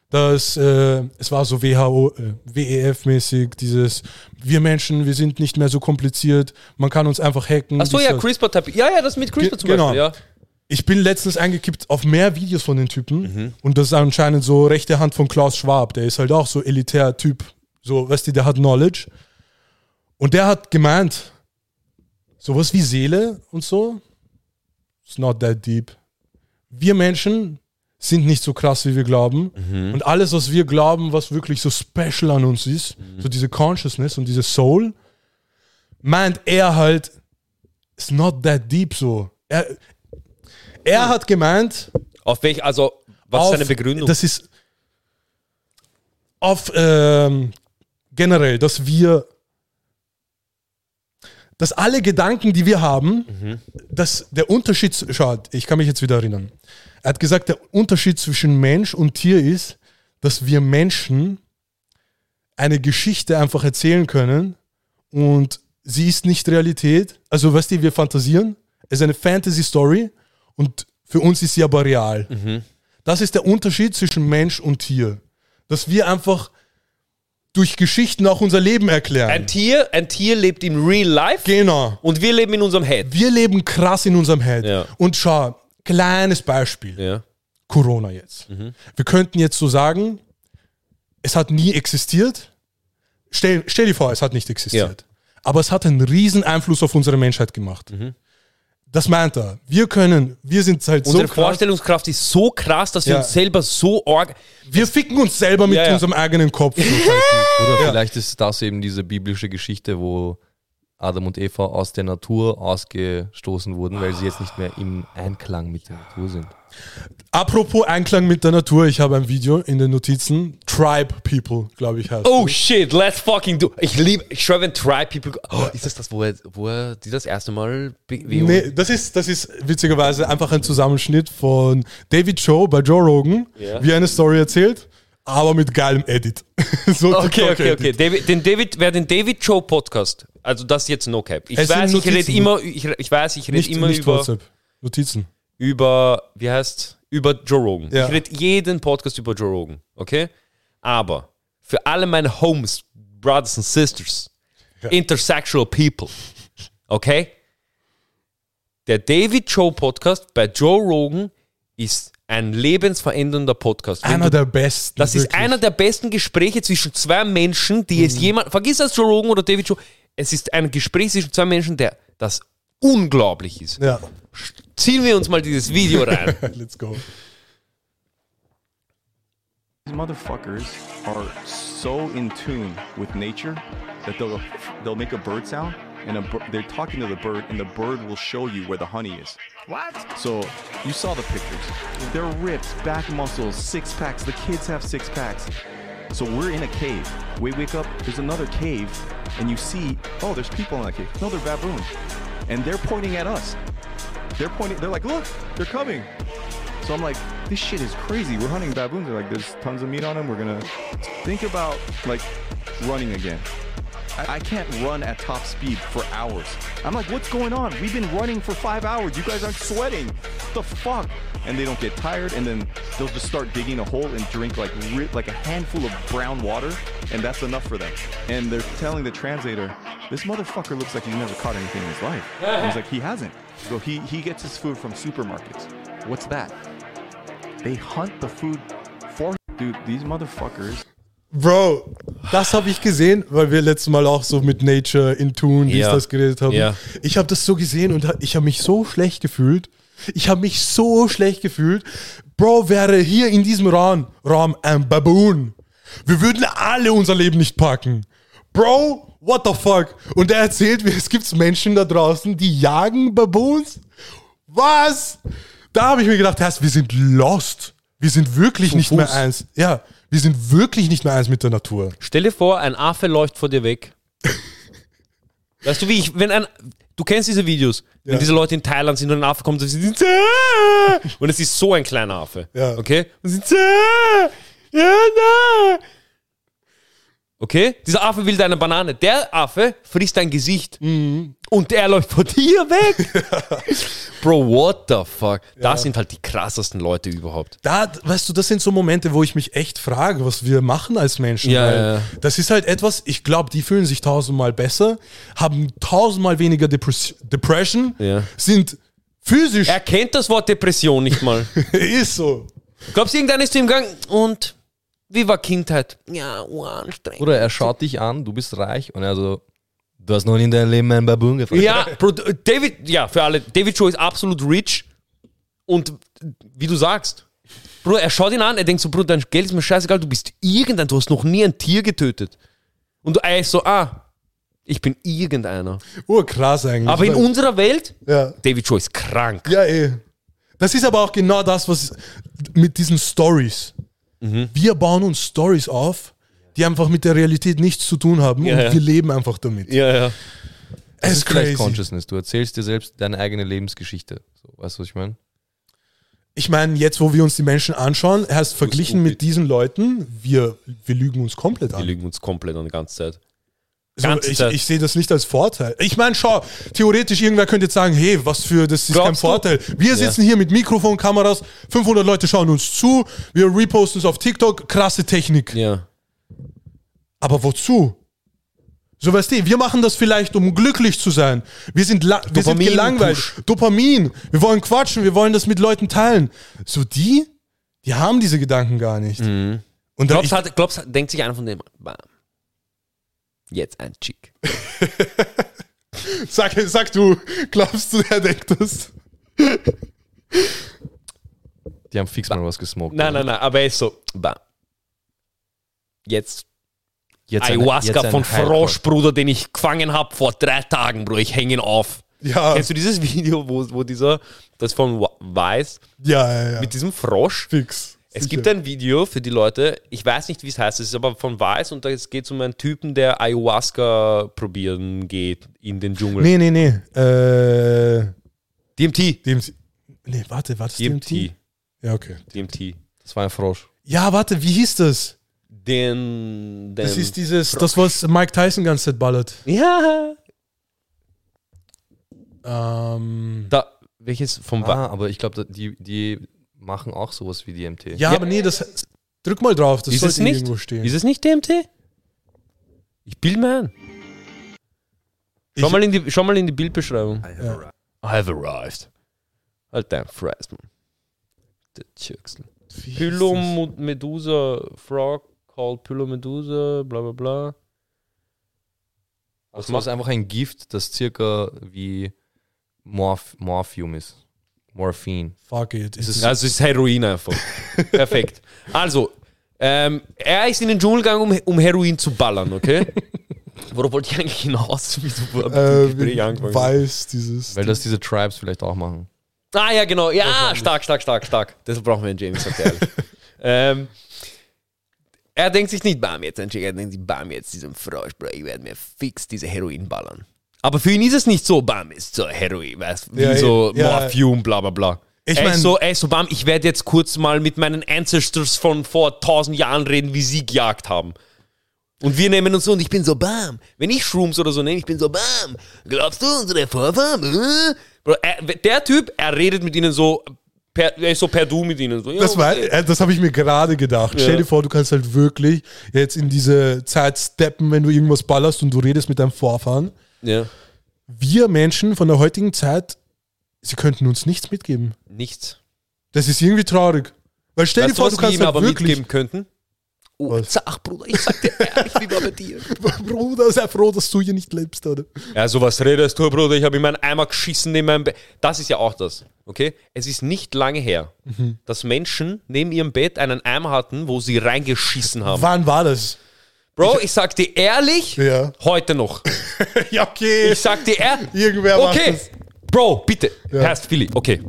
Dass äh, es war so WHO, äh, WEF-mäßig, dieses wir Menschen, wir sind nicht mehr so kompliziert, man kann uns einfach hacken. Achso, ja, das. CRISPR-Typ. Ja, ja, das mit CRISPR zum genau. Beispiel, ja. Ich bin letztens eingekippt auf mehr Videos von den Typen und das ist anscheinend so rechte Hand von Klaus Schwab. Der ist halt auch so elitär Typ. So, weißt du, der hat Knowledge. Und der hat gemeint, sowas wie Seele und so, it's not that deep. Wir Menschen sind nicht so krass, wie wir glauben. Und alles, was wir glauben, was wirklich so special an uns ist, so diese Consciousness und diese Soul, meint er halt, it's not that deep so. Er, er hat gemeint, Auf welch, also, was auf, ist seine Begründung? Das ist auf ähm, generell, dass wir, dass alle Gedanken, die wir haben, Mhm. dass der Unterschied, schaut, ich kann mich jetzt wieder erinnern. Er hat gesagt, der Unterschied zwischen Mensch und Tier ist, dass wir Menschen eine Geschichte einfach erzählen können und sie ist nicht Realität. Also, weißt du, wir fantasieren. Es ist eine Fantasy-Story und für uns ist sie aber real. Das ist der Unterschied zwischen Mensch und Tier. Dass wir einfach durch Geschichten auch unser Leben erklären. ein Tier, ein Tier lebt im Real Life genau. und wir leben in unserem Head. Wir leben krass in unserem Head. Ja. Und schau, kleines Beispiel. Ja. Corona jetzt. Wir könnten jetzt so sagen, es hat nie existiert. Stell, stell dir vor, es hat nicht existiert. Aber es hat einen riesen Einfluss auf unsere Menschheit gemacht. Das meint er. Wir können, wir sind halt Unsere so krass. Vorstellungskraft ist so krass, dass wir Ja. uns selber so org. Wir ficken uns selber mit Ja, ja. unserem eigenen Kopf. Oder vielleicht ist das eben diese biblische Geschichte, wo Adam und Eva aus der Natur ausgestoßen wurden, weil sie jetzt nicht mehr im Einklang mit der Natur sind. Apropos Einklang mit der Natur, ich habe ein Video in den Notizen. Tribe People, glaube ich, heißt Oh es. shit, let's fucking do. Ich liebe, ich schwöre, wenn Tribe People. Oh, ist das das, wo er, wo er die das erste Mal. Nee, das ist, das ist witzigerweise einfach ein Zusammenschnitt von David Joe bei Joe Rogan, Ja. wie er eine Story erzählt, aber mit geilem Edit. so Okay, okay, okay. David, den David, wer den David Joe Podcast, also das ist jetzt No Cap. Ich Es weiß, ich rede immer, ich, ich weiß, ich rede immer nicht über, WhatsApp. Notizen. über, wie heißt, über Joe Rogan. Ja. Ich rede jeden Podcast über Joe Rogan, okay? Aber für alle meine Homes, Brothers and Sisters, intersexual people, okay? Der David Joe Podcast bei Joe Rogan ist ein lebensverändernder Podcast. Wenn Einer du- der besten. das ist wirklich. einer der besten Gespräche zwischen zwei Menschen, die es jemand, vergiss das Joe Rogan oder David Joe, es ist ein Gespräch zwischen zwei Menschen, der das unglaublich ist. Ja, Ziehen wir uns mal dieses Video rein. let's go. These motherfuckers are so in tune with nature that they'll they'll make a bird sound and a, they're talking to the bird and the bird will show you where the honey is. What? So you saw the pictures. They're ripped, back muscles, six packs. The kids have six packs. So we're in a cave. We wake up, there's another cave, and you see, oh, there's people in that cave. No, they're baboons. And they're pointing at us. They're pointing, they're like, look, they're coming. So I'm like, this shit is crazy. We're hunting baboons. They're like, there's tons of meat on them. We're gonna think about like running again. I, I can't run at top speed for hours. I'm like, what's going on? We've been running for five hours. You guys aren't sweating. What the fuck? And they don't get tired, and then they'll just start digging a hole and drink like ri- like a handful of brown water, and that's enough for them. And they're telling the translator, this motherfucker looks like he's never caught anything in his life. And he's like, he hasn't. So he he gets his food from supermarkets. What's that? They hunt the food for dude. These motherfuckers. Bro, das habe ich gesehen, weil wir letztes Mal auch so mit Nature in Tune, wie Ja. es das geredet haben. Ja. Ich habe das so gesehen und ich habe mich so schlecht gefühlt. Ich habe mich so schlecht gefühlt. Bro, wäre hier in diesem Raum, Raum ein Baboon. Wir würden alle unser Leben nicht packen. Bro, what the fuck? Und er erzählt mir, es gibt Menschen da draußen, die jagen Baboons. Was? Da habe ich mir gedacht, Herr, wir sind lost. Wir sind wirklich nicht mehr Fuß. eins. Ja, wir sind wirklich nicht mehr eins mit der Natur. Stell dir vor, ein Affe läuft vor dir weg. Weißt du, wie ich, wenn ein, du kennst diese Videos, wenn Ja. diese Leute in Thailand sind und ein Affe kommt und sie sind, und es ist so ein kleiner Affe. Ja. Okay? Und sie sind, "Ah! ja, na. Okay? Dieser Affe will deine Banane. Der Affe frisst dein Gesicht. Mhm. Und der läuft vor dir weg. Bro, what the fuck? Das sind halt die krassesten Leute überhaupt. Da, weißt du, das sind so Momente, wo ich mich echt frage, was wir machen als Menschen. Ja, ja, ja. Das ist halt etwas, ich glaube, die fühlen sich tausendmal besser, haben tausendmal weniger Depres Depression, Ja. sind physisch. Er kennt das Wort Depression nicht mal. ist so. Glaubst du, irgendeiner ist zu ihm gegangen? Und wie war Kindheit? Ja, oh, anstrengend. Oder er schaut dich an, du bist reich und er so, du hast noch nie in deinem Leben einen Baboon gefangen. Ja, Bro, David, ja, für alle. David Joe ist absolut rich. Und wie du sagst, Bro, er schaut ihn an, er denkt so, Bro, dein Geld ist mir scheißegal, du bist irgendein, du hast noch nie ein Tier getötet. Und er ist so, ah, ich bin irgendeiner. Urkrass eigentlich. Aber in unserer Welt, ja. David Joe ist krank. ja, eh. Das ist aber auch genau das, was mit diesen Stories. Mhm. Wir bauen uns Stories auf, die einfach mit der Realität nichts zu tun haben Ja, und ja. wir leben einfach damit. Ja, ja. Es Das ist vielleicht crazy. Consciousness. Du erzählst dir selbst deine eigene Lebensgeschichte. So, weißt du, was ich meine? Ich meine, jetzt, wo wir uns die Menschen anschauen, heißt verglichen mit diesen Leuten, wir, wir lügen uns komplett Wir an. lügen uns komplett an die ganze Zeit. So, ich ich sehe das nicht als Vorteil. Ich meine, schau, theoretisch irgendwer könnte jetzt sagen, hey, was für, das ist Glaubst kein? Vorteil. Wir sitzen hier mit Mikrofon, Kameras, 500 Leute schauen uns zu, wir reposten es auf TikTok, krasse Technik. Ja. Aber wozu? So weißt du, wir machen das vielleicht, um glücklich zu sein. Wir sind, la wir sind Dopamin, gelangweilt. Push. Dopamin. Wir wollen quatschen, wir wollen das mit Leuten teilen. So die, die haben diese Gedanken gar nicht. Und da Glaubst, ich, hat, glaubst, denkt sich einer von dem, bam, jetzt ein Chick. Sag, sag du, glaubst du, er denkt das? Die haben fix mal was gesmoked. Nein, nein, nein, aber er ist so, bam. Jetzt Jetzt Ayahuasca ein von. Frosch, Bruder, den ich gefangen habe vor drei Tagen, Bro. Ich hänge ihn auf. Ja, Kennst du dieses Video, wo, wo dieser, das von Weiß, ja, ja, ja. mit diesem Frosch? Fix. Es Sicher. gibt ein Video für die Leute, ich weiß nicht, wie es heißt, es ist aber von Weiß und da geht es um einen Typen, der Ayahuasca probieren geht in den Dschungel. Nee, nee, nee. Äh, DMT. DMT. Nee, warte, war das DMT? DMT. Ja, okay. DMT. Das war ein Frosch. Ja, warte, wie hieß das? Den, den Das ist dieses, das, was Mike Tyson ganze Zeit ballert. Ja. Ähm, Da, welches vom Wa- Ah, aber ich glaube, die, die machen auch sowas wie DMT. ja, aber nee, das. Drück mal drauf, das ist es sollte nicht? irgendwo stehen. Ist es nicht DMT? Ich bild mir ein. Schau, Ich- mal in die, schau mal in die Bildbeschreibung. Ja. I have arrived. Halt dein man. Der hieß das? Pylomedusa Frog called Pylomedusa, bla bla bla. Also das ist einfach ein Gift, das circa wie Morph Morphium ist. Morphine. Fuck it. Ist es, Also es ist Heroin einfach. Perfekt. Also, ähm, er ist in den Dschungel gegangen, um, um Heroin zu ballern, okay? Worauf wollte ich eigentlich hinaus? Wie du mit dem äh, Gespräch angefangen weiß, dieses. Weil das diese Tribes vielleicht auch machen. Ah ja, genau. Ja, stark, stark, stark, stark. Das brauchen wir in James, sagt er ehrlich. ähm, er denkt sich nicht, bam, jetzt Chick, er denkt sich, bam, jetzt diesen Frosch, Bro, ich werde mir fix diese Heroin ballern. Aber für ihn ist es nicht so, bam, ist so Heroin, weißt wie Ja, so ja. Morphium, bla bla bla. Ich mein- ist so, ist so, bam, ich werde jetzt kurz mal mit meinen Ancestors von vor tausend Jahren reden, wie sie gejagt haben. Und wir nehmen uns so und ich bin so, bam. Wenn ich Shrooms oder so nehme, ich bin so, bam. Glaubst du, unsere Vorfahren? Äh? Bro, er, der Typ, er redet mit ihnen so, per, er ist so per Du mit ihnen. So, ja, Das, war, äh, das habe ich mir gerade gedacht. Stell dir vor, du kannst halt wirklich jetzt in diese Zeit steppen, wenn du irgendwas ballerst und du redest mit deinem Vorfahren. ja. Wir Menschen von der heutigen Zeit, sie könnten uns nichts mitgeben. Nichts. Das ist irgendwie traurig. Weil stell Weißt dir vor, du, du kannst halt wirklich. mitgeben könnten? Oh, Was? sag, Bruder, ich sag dir ehrlich, wie war bei dir? Bruder, sei froh, dass du hier nicht lebst, oder? Ja, sowas redest du, Bruder. Ich habe in meinen Eimer geschissen neben meinem Bett. Das ist ja auch das, okay? Es ist nicht lange her, Mhm. dass Menschen neben ihrem Bett einen Eimer hatten, wo sie reingeschissen haben. Wann war das? Bro, ich sag dir ehrlich, Ja. heute noch. ja, okay. Ich sag dir ehrlich. Irgendwer macht Okay, das. Bro, bitte. Ja. Heißt Philly, okay.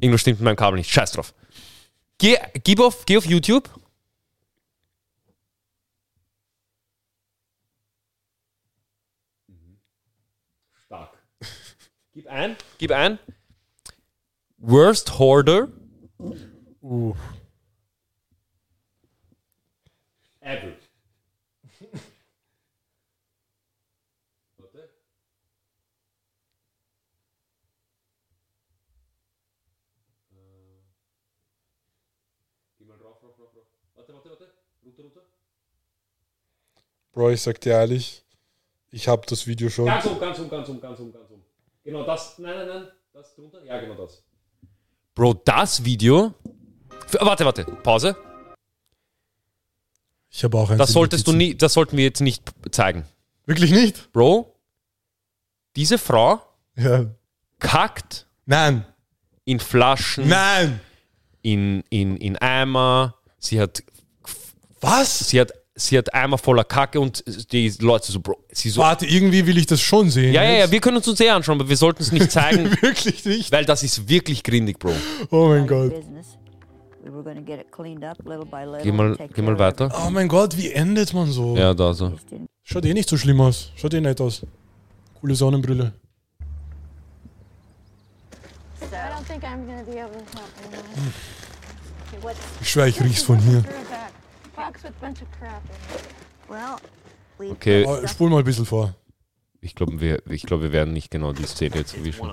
Irgendwas stimmt mit meinem Kabel nicht. Scheiß drauf. Geh, gib auf, geh auf YouTube. Ein, gib ein. Worst Hoarder Uh. ever. Bro, ich sag dir ehrlich, ich habe das Video schon. Ganz um, ganz um, ganz um, ganz um, ganz um. Genau das. Nein, nein, nein. Das drunter? Ja, genau das. Bro, das Video. F- Warte, warte. Pause. Ich habe auch ein Das solltest du nie, das sollten wir jetzt nicht zeigen. Wirklich nicht? Bro, diese Frau Ja. kackt Nein. in Flaschen, Nein. in, in, in Eimer. Sie hat, Was? sie hat, sie hat Eimer voller Kacke und die Leute so, Bro, sie so. Warte, irgendwie will ich das schon sehen. Ja, ja, ja, jetzt. wir können uns uns eh anschauen, aber wir sollten es nicht zeigen, Wirklich nicht. weil das ist wirklich grindig, Bro. Oh mein Gott. business. We were going to get it cleaned up little by little. Geh mal, geh mal weiter. Oh mein Gott, wie endet man so? Ja, da so. Schaut eh nicht so schlimm aus. Schaut eh nett aus. Coole Sonnenbrille. I don't think I'm gonna be able to help anyone. Okay, what's Ich schwör, ich riech's von hier. Okay, Oh, spul mal ein bisschen vor. ich glaube, wir, ich glaub, wir werden nicht genau die Szene jetzt erwischen.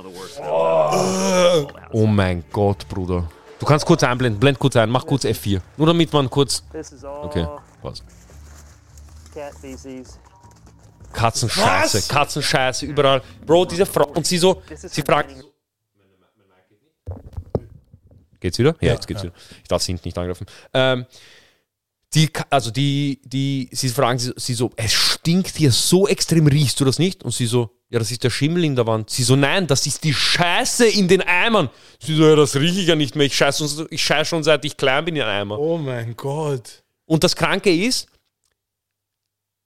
Oh mein Gott, Bruder. Du kannst kurz einblenden, blend kurz ein, mach kurz F4. Nur damit man kurz. Okay, passt. Katzenscheiße, Was? Katzenscheiße, überall. Bro, diese Frau. Und sie so, sie fragt. Geht's wieder? Ja, Ja, jetzt geht's ja. wieder. Ich darf sie nicht angreifen. Ähm, die, also die, die, sie fragen sie, sie so, es stinkt hier so extrem, riechst du das nicht? Und sie so, ja, das ist der Schimmel in der Wand. Sie so, nein, das ist die Scheiße in den Eimern. Sie so, ja, das rieche ich ja nicht mehr. Ich scheiße ich scheiß schon seit ich klein bin in Eimer. Oh mein Gott. Und das Kranke ist,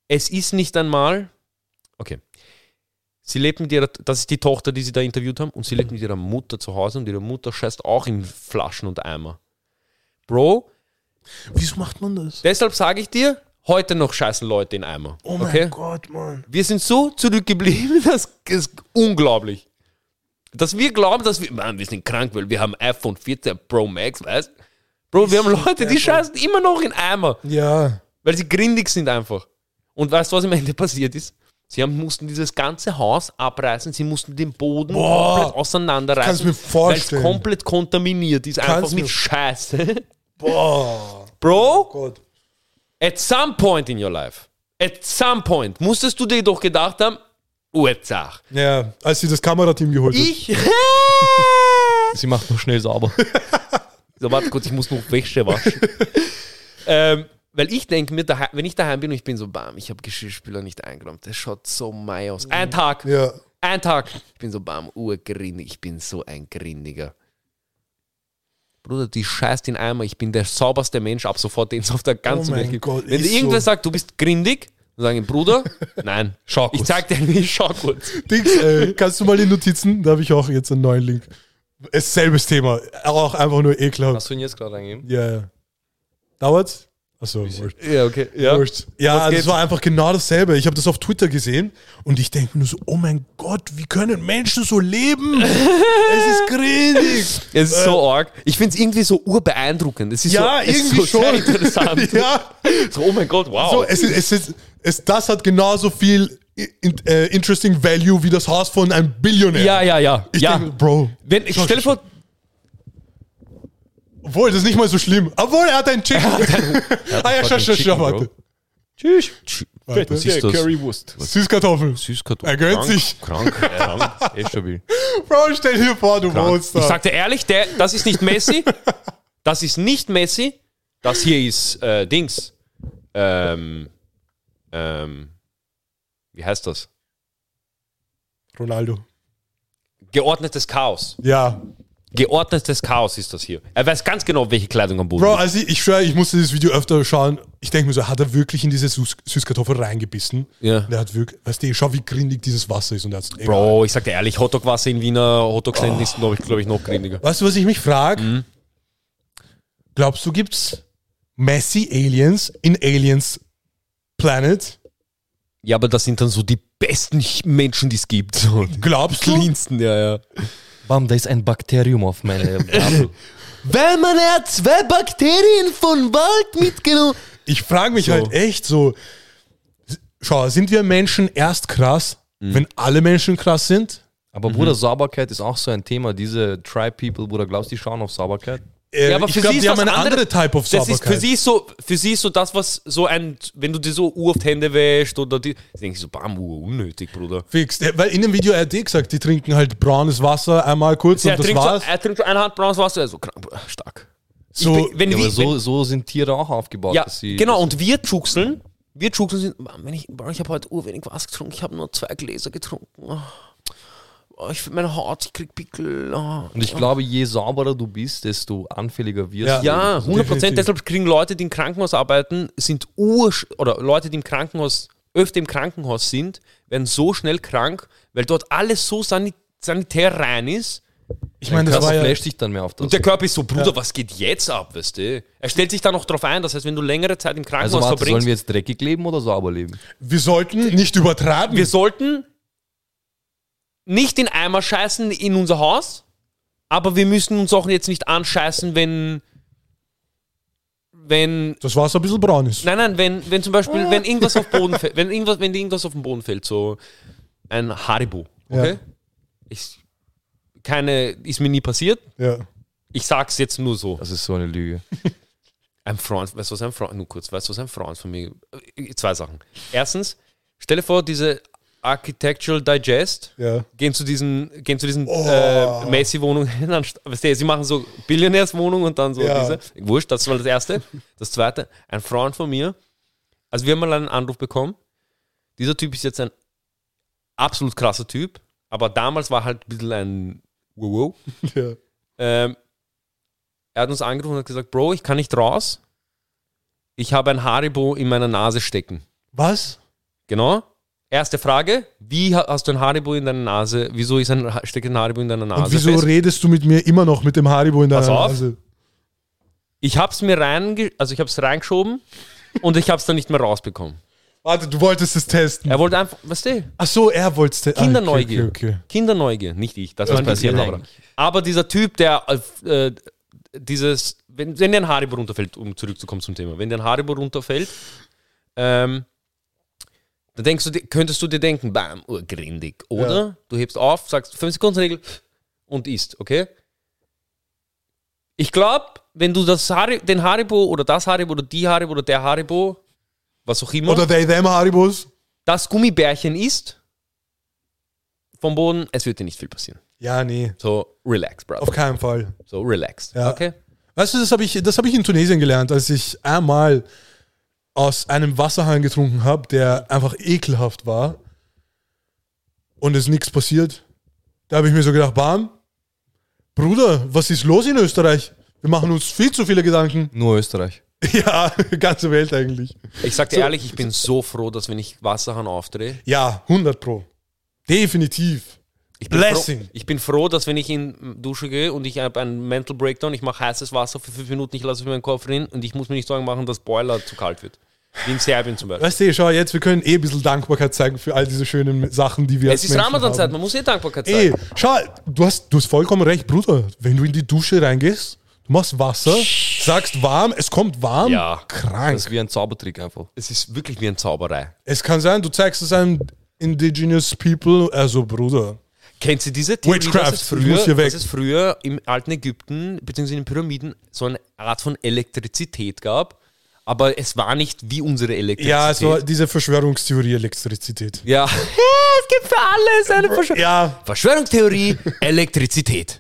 es ist nicht einmal, okay, sie lebt mit ihrer, das ist die Tochter, die sie da interviewt haben, und sie lebt mit ihrer Mutter zu Hause und ihre Mutter scheißt auch in Flaschen und Eimer. Bro, Wieso macht man das? deshalb sage ich dir, heute noch scheißen Leute in Eimer. Oh mein okay? Gott, Mann. Wir sind so zurückgeblieben, das ist unglaublich. Dass wir glauben, dass wir, Mann, wir sind krank, weil wir haben iPhone 14 Pro Max, weißt Bro, wir haben Leute, die scheißen immer noch in Eimer. Ja. Weil sie grindig sind einfach. Und weißt du, was am Ende passiert ist? Sie haben, mussten dieses ganze Haus abreißen, sie mussten den Boden Boah. komplett auseinanderreißen. Kannst mir vorstellen. Weil es komplett kontaminiert ist, Kannst einfach mit Scheiße. Boah. Bro, Gott. at some point in your life, at some point, musstest du dir doch gedacht haben, Urzach. Ja, als sie das Kamerateam geholt hat. Ich? Sie macht noch schnell sauber. so, warte kurz, ich muss noch Wäsche waschen. ähm, weil ich denke mir, daheim, wenn ich daheim bin und ich bin so, bam, ich habe Geschirrspüler nicht eingeräumt, das schaut so mei aus. Ein Tag, Ja. ein Tag. Ich bin so, bam, urgrindig, ich bin so ein Grindiger. Bruder, die scheißt in Eimer, ich bin der sauberste Mensch ab sofort, den es auf der ganzen Oh Welt gibt. Gott, Wenn irgendwer so. sagt, du bist grindig, dann sagen, Bruder, nein, Schau ich kurz. zeig dir nicht, schau kurz. Dings, äh, kannst du mal die Notizen? Da habe ich auch jetzt einen neuen Link. Es selbes Thema. Auch einfach nur ekelhaft. Hast du ihn jetzt gerade eingegeben? Ja, ja. Dauert's? Achso, wurscht. Ja, okay. Ja. Wurscht. Ja, das war einfach genau dasselbe. Ich habe das auf Twitter gesehen und ich denke nur so, oh mein Gott, wie können Menschen so leben? es ist grindig. Es ist so arg. Ich finde es irgendwie so urbeeindruckend. Es ist Ja, so, es irgendwie ist so schon. Interessant. ja. So, oh mein Gott, wow. So, es ist, es ist, es, das hat genauso viel in, äh, interesting value wie das Haus von einem Billionär. ja, ja, ja. Ich ja. denke, Bro. Wenn, schau, stell dir vor, Obwohl, das ist nicht mal so schlimm. Obwohl, er hat einen Chicken. ah ja, schau, schau, schau, warte. Tschüss. Warte. Was ist das? Currywurst. Süßkartoffeln. Süßkartoffel. Er gönnt Krank, sich. Krank, krank. Eh stabil. Bro, stell dir vor, du wohnst Ich da. sag dir ehrlich, der, das ist nicht Messi. Das ist nicht Messi. Das hier ist äh, Dings. Ähm, ähm, wie heißt das? Ronaldo. Geordnetes Chaos. Ja. Geordnetes Chaos ist das hier. Er weiß ganz genau, welche Kleidung am Boden Bro, liegt. also ich, ich schwöre, ich musste dieses Video öfter schauen. Ich denke mir so, hat er wirklich in diese Süß Süßkartoffel reingebissen? Ja. Der hat wirklich, weißt du, schau, wie grindig dieses Wasser ist. Und er hat's, egal. Bro, ich sag dir ehrlich, Hotdog-Wasser in Wiener Hotdog-Ständen Oh. ist, glaube ich, glaub ich, noch grindiger. Weißt du, was ich mich frage? Mhm. Glaubst du, gibt's Messi Aliens in Aliens Planet? Ja, aber das sind dann so die besten Menschen, die es gibt. So, die Glaubst du? cleansten, ja, ja. Bam, da ist ein Bakterium auf meine Gabel. Weil man hat zwei Bakterien von Wald mitgenommen. Ich frage mich So. halt echt so, schau, sind wir Menschen erst krass, Mhm. wenn alle Menschen krass sind? Aber Bruder, Sauberkeit ist auch so ein Thema. Diese Tribe-People, Bruder, glaubst du, die schauen auf Sauberkeit? Äh, Ja, aber ich für glaube, sie ist die haben eine andere. Type of Das ist Sauberkeit. für sie so, für sie ist so das, was so ein, wenn du dir so oft Hände wäschst oder die, denke ich so, bam, ur- unnötig, Bruder. Fix. Weil in dem Video er hat eh gesagt, die trinken halt braunes Wasser einmal kurz Er und das trinkt, so, war's. er trinkt so eine Hand braunes Wasser, er ist so krank, Bruder, stark. So, ich, bin- wenn Ja, wir, aber so, wenn, so sind Tiere auch aufgebaut. ja, dass sie, genau, und wir juxeln, wir juxeln sind, wenn ich, ich habe heute urwenig Wasser getrunken, ich habe nur zwei Gläser getrunken. Oh, Oh, ich meine Haut, ich krieg Pickel. Oh. Und ich glaube, je sauberer du bist, desto anfälliger wirst Ja. du. Ja, 100 Definitiv. Prozent. Deshalb kriegen Leute, die im Krankenhaus arbeiten, sind ur oder Leute, die im Krankenhaus öfter im Krankenhaus sind, werden so schnell krank, weil dort alles so sanit sanitär rein ist. ich meine, das war ja, flasht dich dann mehr auf das. Und der Körper ist so, Bruder, was geht jetzt ab, weißt du? Er stellt sich da noch drauf ein. Das heißt, wenn du längere Zeit im also Krankenhaus warte, sollen verbringst, wir jetzt dreckig leben oder sauber leben? wir sollten nicht übertreiben. wir sollten nicht in Eimer scheißen in unser Haus, aber wir müssen uns auch jetzt nicht anscheißen, wenn wenn das Wasser ein bisschen braun ist. Nein, nein, wenn, wenn zum Beispiel, wenn irgendwas auf Boden fällt, wenn irgendwas, wenn irgendwas auf den Boden fällt, so ein Haribo, okay? Ja. Ich, keine, ist mir nie passiert. Ja. Ich sag's jetzt nur so. Das ist so eine Lüge. Ein Freund, weißt du, was ein Freund, nur kurz, weißt du, was ein Freund von mir, äh, zwei Sachen. Erstens, stell dir vor, diese Architectural Digest, Ja. gehen zu diesen, gehen zu diesen Oh. äh, Messi-Wohnungen hin. anst- Weißt du, sie machen so Billionärswohnungen und dann so Ja. diese. Wurscht, das war das Erste. Das Zweite, ein Freund von mir, also wir haben mal einen Anruf bekommen. Dieser Typ ist jetzt ein absolut krasser Typ, aber damals war halt ein bisschen ein Wow. Ja. Ähm, er hat uns angerufen und hat gesagt, Bro, ich kann nicht raus. Ich habe ein Haribo in meiner Nase stecken. Was? Genau. Erste Frage, wie ha- hast du ein Haribo in deiner Nase? Wieso ist ein, steckt ein Haribo in deiner Nase Und wieso fest? redest du mit mir immer noch mit dem Haribo in deiner Pass auf. Nase? Ich hab's mir rein, also ich hab's reingeschoben und ich hab's dann nicht mehr rausbekommen. Warte, du wolltest es testen. Er wollte einfach, weißt du, Ach so, er wollte es testen. Kinderneugier. Ah, okay, okay. Kinderneugier, nicht ich. Das, Das war passiert aber. aber dieser Typ, der äh, dieses, wenn, wenn dir ein Haribo runterfällt, um zurückzukommen zum Thema, wenn dir ein Haribo runterfällt, ähm, dann denkst du, könntest du dir denken, bam, urgrindig. Oder Ja. du hebst auf, sagst 5 Sekunden Regel und isst, okay? Ich glaube, wenn du das Hari den Haribo oder das Haribo oder die Haribo oder der Haribo, was auch immer, Oder they, them Haribos. das Gummibärchen isst, vom Boden, es wird dir nicht viel passieren. Ja, nee, So, relax, Brother. auf keinen Fall. So, relaxed. Ja. Okay? Weißt du, das habe ich, das hab ich in Tunesien gelernt, als ich einmal aus einem Wasserhahn getrunken habe, der einfach ekelhaft war und es nichts passiert. Da habe ich mir so gedacht, Bam, Bruder, was ist los in Österreich? Wir machen uns viel zu viele Gedanken. Nur Österreich. Ja, ganze Welt eigentlich. Ich sag dir ehrlich, ich bin so froh, dass wenn ich Wasserhahn aufdrehe, Ja, 100 Pro. Definitiv. Ich bin, Blessing. froh, ich bin froh, dass wenn ich in Dusche gehe und ich habe einen Mental Breakdown, ich mache heißes Wasser für fünf Minuten, ich lasse es in meinen Kopf rein und ich muss mir nicht Sorgen machen, dass Boiler zu kalt wird. Wie in Serbien zum Beispiel. Weißt du, schau jetzt, wir können eh ein bisschen Dankbarkeit zeigen für all diese schönen Sachen, die wir Es als ist Ramadan-Zeit, man muss eh Dankbarkeit Ey, zeigen. schau, du hast, du hast vollkommen recht, Bruder. Wenn du in die Dusche reingehst, du machst Wasser, sagst warm, es kommt warm, Ja. krank. Das ist wie ein Zaubertrick einfach. Es ist wirklich wie eine Zauberei. Es kann sein, du zeigst es einem Indigenous People, also Bruder. Kennt ihr diese Theorie, Witchcraft, dass es, früher, muss hier weg. dass es früher im alten Ägypten bzw. in den Pyramiden so eine Art von Elektrizität gab, aber es war nicht wie unsere Elektrizität. Ja, es war diese Verschwörungstheorie Elektrizität. Ja. es gibt für alles eine Verschwörung. Ja, Verschwörungstheorie, Elektrizität.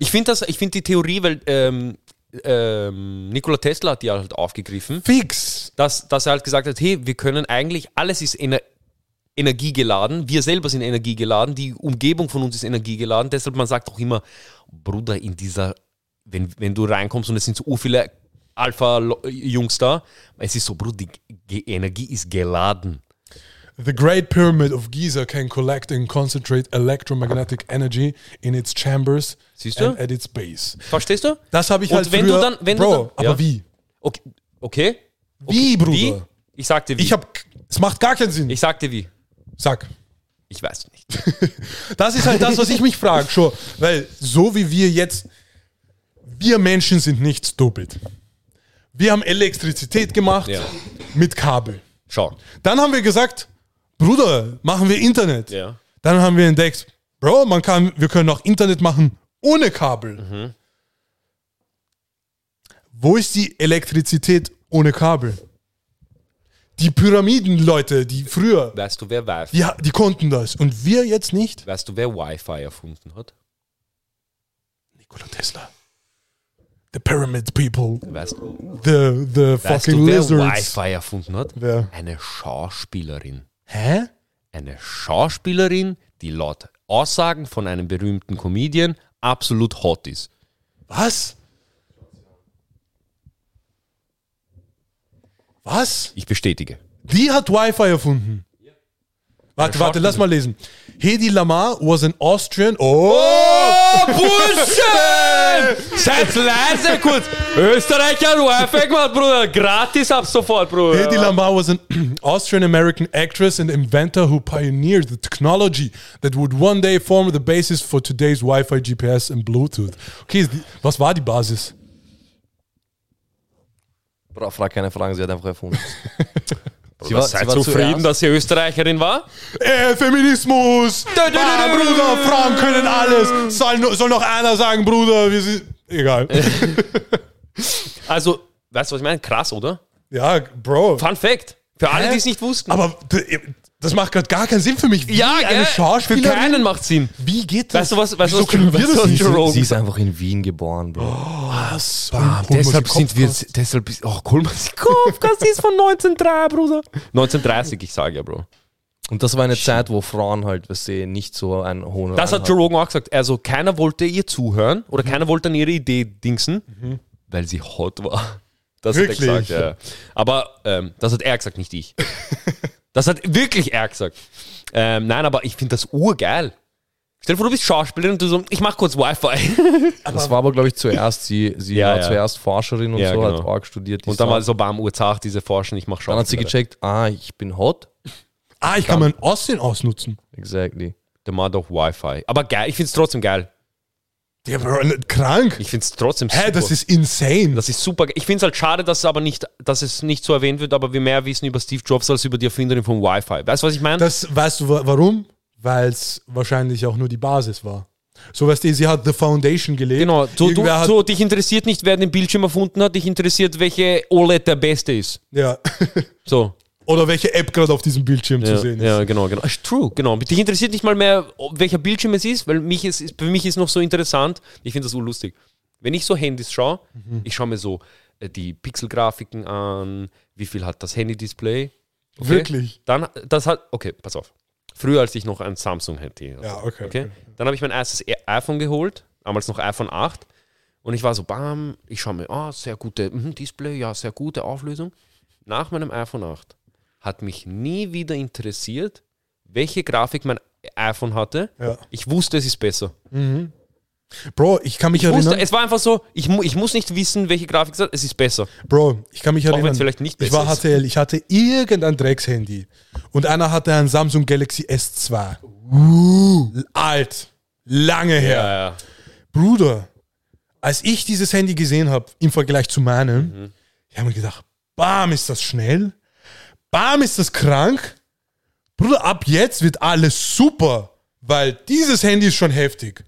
Ich finde das, ich finde die Theorie, weil ähm, ähm, Nikola Tesla hat die halt aufgegriffen, fix. dass, dass er halt gesagt hat, hey, wir können eigentlich, alles ist ener energiegeladen, wir selber sind energiegeladen, die Umgebung von uns ist energiegeladen, deshalb man sagt auch immer, Bruder, in dieser, wenn, wenn du reinkommst und es sind so viele Alpha-Jungs da, es ist so, Bruder, die Energie ist geladen. The Great Pyramid of Giza can collect and concentrate electromagnetic energy in its chambers Siehst du? and at its base. Verstehst du? Das habe ich Und halt wenn früher, du dann- wenn du Bro, dann- aber ja. wie? Okay. okay. Wie, Bruder? Wie? Ich sagte wie. Ich habe, es macht gar keinen Sinn. ich sagte wie. Sag. Ich weiß nicht. Das ist halt das, was ich mich frage, schon. Weil so wie wir jetzt, wir Menschen sind nicht stupid. Wir haben Elektrizität gemacht Ja. mit Kabel. Schau. Dann haben wir gesagt, Bruder, machen wir Internet. Ja. Dann haben wir entdeckt, Bro, man kann, wir können auch Internet machen ohne Kabel. Mhm. Wo ist die Elektrizität ohne Kabel? Die Pyramiden-Leute, die früher, Weißt du, wer Wi-Fi, die, die konnten das. Und wir jetzt nicht? weißt du, wer Wi-Fi erfunden hat? Nikola Tesla. The Pyramid People. Weißt du, The, the weißt fucking du wer lizards. Wi-Fi erfunden hat? Wer? Eine Schauspielerin. Hä? Eine Schauspielerin, die laut Aussagen von einem berühmten Comedian absolut hot ist. Was? Was? Ich bestätige. Die hat Wi-Fi erfunden. Warte, warte, lass mal lesen. Hedi Lamar was an Austrian. Oh! Oh, Bullshit! Seid leise kurz! Österreicher hat Wi-Fi gemacht, Bruder. Gratis ab sofort, Bruder. Hedi Lamar was an Austrian American actress and inventor who pioneered the technology that would one day form the basis for today's Wi-Fi, GPS and Bluetooth. Okay, was war die Basis? Bra, frag keine Fragen, sie hat einfach erfunden. Bruder, seid zufrieden, dass sie Österreicherin war? Äh, Feminismus! Da, da, da, Ah, da, da. Bruder, Frauen können alles! Soll, soll noch einer sagen, Bruder, wir sind. Egal. Also, weißt du, was ich meine? Krass, oder? ja, Bro. Fun Fact. Für alle, die es nicht wussten. Aber Das macht gerade gar keinen Sinn für mich. Wie Ja, eine gell? Für Schauspielerin. keinen macht Sinn. Wie geht das? Weißt du was, weißt du, Wieso was, können wir das was nicht? Joe Rogan Sie ist einfach in Wien geboren, Bro. Was? Bam, Holen wir deshalb die sind wir, deshalb, ist- oh, die Kopfgas, die ist von 1903, Bruder. 1930, ich sage ja, Bro. Und das war eine Zeit, wo Frauen halt, weißt du, nicht so einen hohen Das hat Joe Rogan auch gesagt. Also keiner wollte ihr zuhören Mhm. oder keiner wollte an ihre Idee dingsen, weil sie hot war. Das Wirklich? hat er gesagt, ja. ja. Aber ähm, das hat er gesagt, nicht ich. das hat wirklich er gesagt. Ähm, nein, aber ich finde das urgeil. Stell dir vor, du bist Schauspielerin und du so, ich mach kurz Wi-Fi. Das war aber, glaube ich, zuerst, sie, sie Ja, war ja. zuerst Forscherin und Ja, so, hat genau. arg studiert. die Und dann mal so bam, Uhr diese Forschen, ich mach dann hat sie gecheckt, ah, ich bin hot. Ah, ich kann mein Aussehen ausnutzen. Exactly. Der macht auch Wi-Fi. Aber geil, ich find's trotzdem geil. Der Bro, krank. Ich find's trotzdem Hä, super. das ist insane. Das ist super. Ich finde es halt schade, dass es aber nicht, dass es nicht so erwähnt wird, aber wir mehr wissen über Steve Jobs als über die Erfinderin von Wi-Fi. Weißt du, was ich meine? Das weißt du wa- warum? Weil es wahrscheinlich auch nur die Basis war. So weißt du, sie hat The Foundation gelegt. Genau. So, du, so, dich interessiert nicht, wer den Bildschirm erfunden hat, dich interessiert, welche OLED der beste ist. ja. So. Oder welche App gerade auf diesem Bildschirm zu Ja, sehen ist. ja, genau, genau. Ist true, genau. Dich interessiert nicht mal mehr, welcher Bildschirm es ist, weil mich ist, ist, für mich ist noch so interessant. Ich finde das urlustig. Wenn ich so Handys schaue, Mhm. ich schaue mir so äh, die Pixelgrafiken an, wie viel hat das Handy-Display. Okay? Wirklich? Dann, das hat, okay, pass auf. Früher, als ich noch ein Samsung-Handy hatte. Ja, okay, okay. okay. Dann habe ich mein erstes E- iPhone geholt, damals noch iPhone 8. Und ich war so, bam, ich schaue mir, ah, sehr gute mhm, Display, ja, sehr gute Auflösung. Nach meinem iPhone 8 hat mich nie wieder interessiert, welche Grafik mein iPhone hatte. Ja. Ich wusste, es ist besser. Bro, ich kann mich Ich wusste, erinnern. es war einfach so, ich, mu ich muss nicht wissen, welche Grafik es hat, es ist besser. Bro, ich kann mich Auch erinnern. wenn's vielleicht nicht ich besser war ist. HTL, ich hatte irgendein Dreckshandy. Und einer hatte ein Samsung Galaxy S2. Uh, alt. Lange her. ja. Bruder, als ich dieses Handy gesehen habe, im Vergleich zu meinem, Mhm. ich habe mir gedacht, bam, ist das schnell. Bam, ist das krank. Bruder, ab jetzt wird alles super, weil dieses Handy ist schon heftig.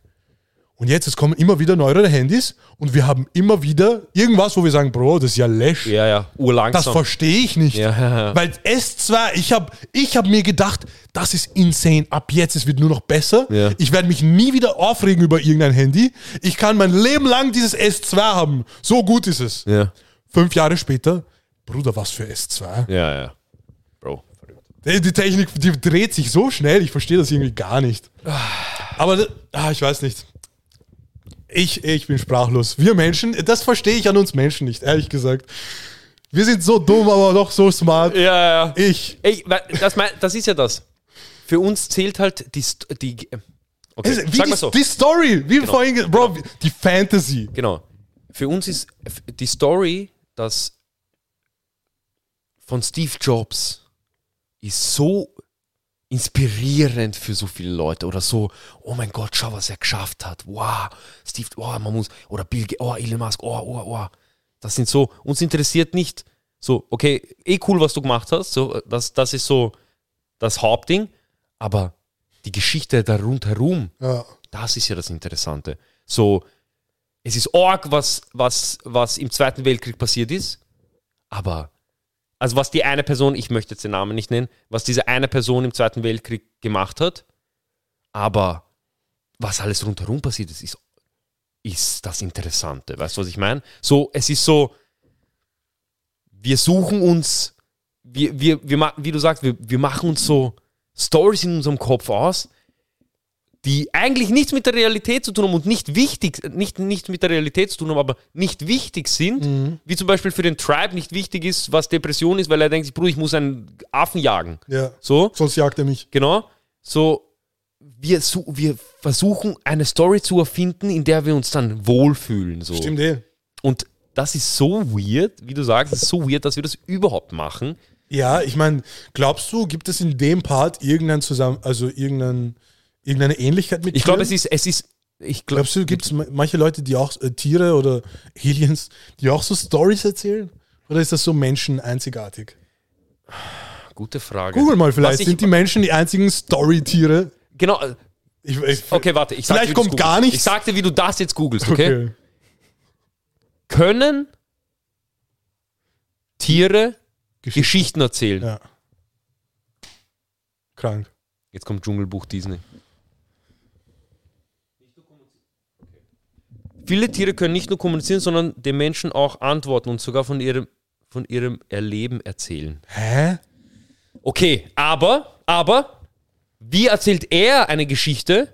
Und jetzt, es kommen immer wieder neuere Handys und wir haben immer wieder irgendwas, wo wir sagen, Bro, das ist ja läsch. Ja, ja, urlangsam. Das verstehe ich nicht. Ja, ja, ja. Weil S2, ich habe ich hab mir gedacht, das ist insane. Ab jetzt, es wird nur noch besser. Ja. Ich werde mich nie wieder aufregen über irgendein Handy. Ich kann mein Leben lang dieses S2 haben. So gut ist es. ja. Fünf Jahre später, Bruder, was für S2? ja, ja. Die Technik, die dreht sich so schnell, ich verstehe das irgendwie gar nicht. Aber, ah, ich weiß nicht. Ich, ich bin sprachlos. Wir Menschen, das verstehe ich an uns Menschen nicht, ehrlich gesagt. Wir sind so dumm, aber doch so smart. Ja, ja. Ich. Ey, das, mein, das ist ja das. Für uns zählt halt die. Die okay, Es- Wie sag die, mal so. die Story, wie vorhin, ge- Bro, die Fantasy. Genau. Für uns ist die Story, dass von Steve Jobs ist so inspirierend für so viele Leute oder so, oh mein Gott, schau, was er geschafft hat. Wow, Steve, oh, man muss, oder Bill, Gates, oh, Elon Musk, oh, oh, oh. Das sind so, uns interessiert nicht so, okay, eh cool, was du gemacht hast, so, das, das ist so das Hauptding, aber die Geschichte da rundherum, Ja. das ist ja das Interessante. So, es ist arg, was, was, was im Zweiten Weltkrieg passiert ist, aber, also was die eine Person, ich möchte jetzt den Namen nicht nennen, was diese eine Person im Zweiten Weltkrieg gemacht hat, aber was alles rundherum passiert ist, ist, ist das Interessante. Weißt du, was ich meine? So, es ist so, wir suchen uns, wir, wir, wir, wie du sagst, wir, wir machen uns so Stories in unserem Kopf aus, die eigentlich nichts mit der Realität zu tun haben und nicht wichtig, nicht, nicht mit der Realität zu tun haben, aber nicht wichtig sind, wie zum Beispiel für den Tribe nicht wichtig ist, was Depression ist, weil er denkt, Bruder, ich muss einen Affen jagen. ja. So, Sonst jagt er mich. genau. So, wir, wir versuchen eine Story zu erfinden, in der wir uns dann wohlfühlen. So. Stimmt eh. Und das ist so weird, wie du sagst, es ist so weird, dass wir das überhaupt machen. Ja, ich meine, glaubst du, gibt es in dem Part irgendein zusammen, also irgendein, irgendeine Ähnlichkeit mit Ich glaube, es ist, es ist, ich glaube, Glaubst du, gibt es manche Leute, die auch äh, Tiere oder Aliens, die auch so Stories erzählen? Oder ist das so Menschen einzigartig? gute Frage. Google mal vielleicht, ich- sind die Menschen die einzigen Story-Tiere? Genau, äh, Ich, ich, okay, warte. Ich Vielleicht sagte, kommt gar nichts. Ich sagte, wie du das jetzt googelst, okay? okay. Können Tiere Geschichten erzählen? Ja. Krank. Jetzt kommt Dschungelbuch Disney. Viele Tiere können nicht nur kommunizieren, sondern den Menschen auch antworten und sogar von ihrem, von ihrem Erleben erzählen. Hä? Okay, aber, aber, wie erzählt er eine Geschichte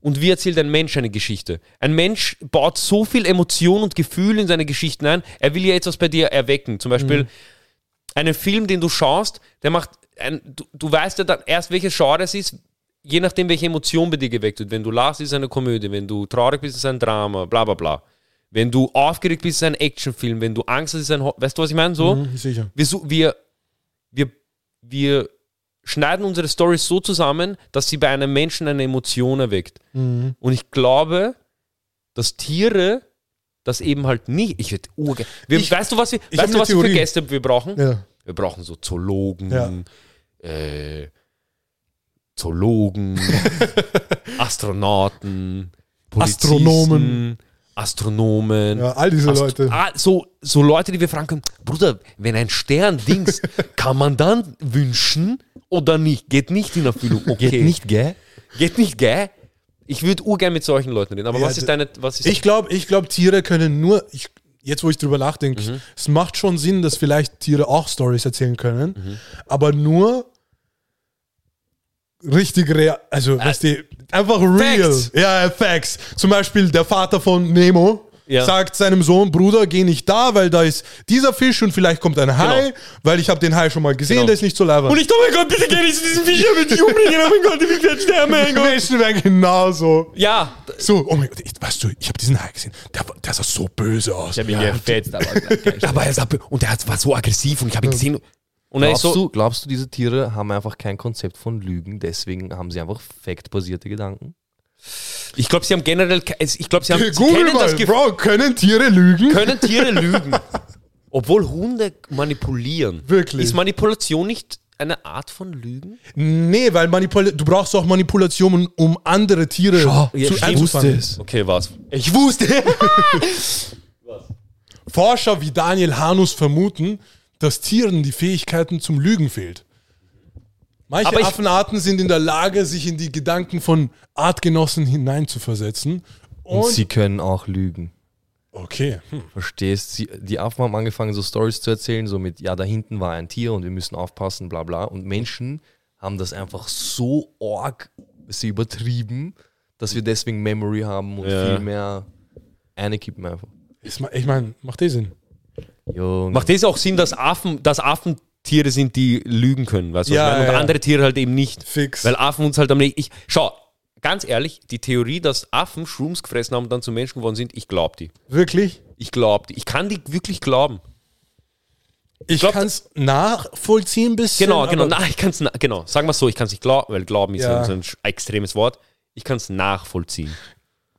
und wie erzählt ein Mensch eine Geschichte? Ein Mensch baut so viel Emotion und Gefühl in seine Geschichten ein. Er will ja etwas bei dir erwecken. Zum Beispiel einen Film, den du schaust, der macht, ein, du, du weißt ja dann erst, welches Genre es ist, je nachdem, welche Emotion bei dir geweckt wird. Wenn du lachst, ist es eine Komödie. Wenn du traurig bist, ist es ein Drama, bla bla bla. Wenn du aufgeregt bist, ist es ein Actionfilm. Wenn du Angst hast, ist es ein... Ho weißt du, was ich meine? So? Mhm, sicher. wir, wir, wir, wir schneiden unsere Stories so zusammen, dass sie bei einem Menschen eine Emotion erweckt. Mhm. Und ich glaube, dass Tiere das eben halt nicht. Ich werde urge. Ich- weißt du, was wir, weißt du, was wir für. Gäste wir brauchen? Ja. Wir brauchen so Zoologen, Ja. äh, Zoologen, Astronauten, Polizisten, Astronomen. Astronomen. Ja, all diese Leute. Ah, so, so Leute, die wir fragen können, Bruder, wenn ein Stern Dings, kann man dann wünschen oder nicht? Geht nicht in Erfüllung. Okay. Geht nicht, gell? Geht nicht, gell? Ich würde urgern mit solchen Leuten reden. Aber Ja, was ist deine, was ist Ich glaube, ich glaub, Tiere können nur, ich, jetzt wo ich drüber nachdenke, Mhm. es macht schon Sinn, dass vielleicht Tiere auch Stories erzählen können, Mhm. aber nur richtig real, also weißt du, einfach real. Äh, Facts. Ja, Facts. Zum Beispiel der Vater von Nemo Ja. sagt seinem Sohn, Bruder, geh nicht da, weil da ist dieser Fisch und vielleicht kommt ein Hai, weil ich habe den Hai schon mal gesehen, Genau. der ist nicht so leibend. Und ich, oh mein Gott, bitte geh nicht zu diesem Fisch, dich umbringen, oh mein Gott, ich werde sterben, mein Gott. Menschen wären genauso. Ja, So, oh mein Gott, ich, weißt du, ich habe diesen Hai gesehen, der, der sah so böse aus. ich habe ihn gefetzt, aber, aber er sah, und er hat- war so aggressiv und ich habe ihn gesehen. Und Glaubst, so, du, glaubst du, diese Tiere haben einfach kein Konzept von Lügen, deswegen haben sie einfach faktbasierte Gedanken? ich glaube, sie haben generell, ich glaube, sie haben, sie Google kennen das mal, Gefühl, Bro, können Tiere lügen? können Tiere lügen. Obwohl Hunde manipulieren. Wirklich? Ist Manipulation nicht eine Art von Lügen? Nee, weil Manipul du brauchst auch Manipulation, um, andere Tiere ja, zu stimmt. einzufangen. Okay, was? Ich wusste. Forscher wie Daniel Hanus vermuten, dass Tieren die Fähigkeiten zum Lügen fehlt. Manche ich- Affenarten sind in der Lage, sich in die Gedanken von Artgenossen hineinzuversetzen. Und, Und, sie können auch lügen. okay, hm. Verstehst? Sie, die Affen haben angefangen, so Stories zu erzählen, so mit, ja, da hinten war ein Tier und wir müssen aufpassen, bla bla. Und Menschen haben das einfach so arg sie übertrieben, dass wir deswegen Memory haben und Ja. viel mehr einkippen einfach. Ist ma- ich meine, macht eh Sinn. Junge. Macht das auch Sinn, dass Affen, dass Affen Tiere sind, die lügen können, weißt du? was Ja, ich? Und ja. andere Tiere halt eben nicht. Fix. Weil Affen uns halt am ich Schau, ganz ehrlich, die Theorie, dass Affen Shrooms gefressen haben und dann zu Menschen geworden sind, ich glaube die. Wirklich? Ich glaube die. Ich kann die wirklich glauben. Ich glaub, kann es nachvollziehen bisschen. Genau, genau. Na, ich kann's, na, genau. Sagen wir so, ich kann es nicht glauben, weil Glauben ist Ja. so ein extremes Wort. Ich kann es nachvollziehen.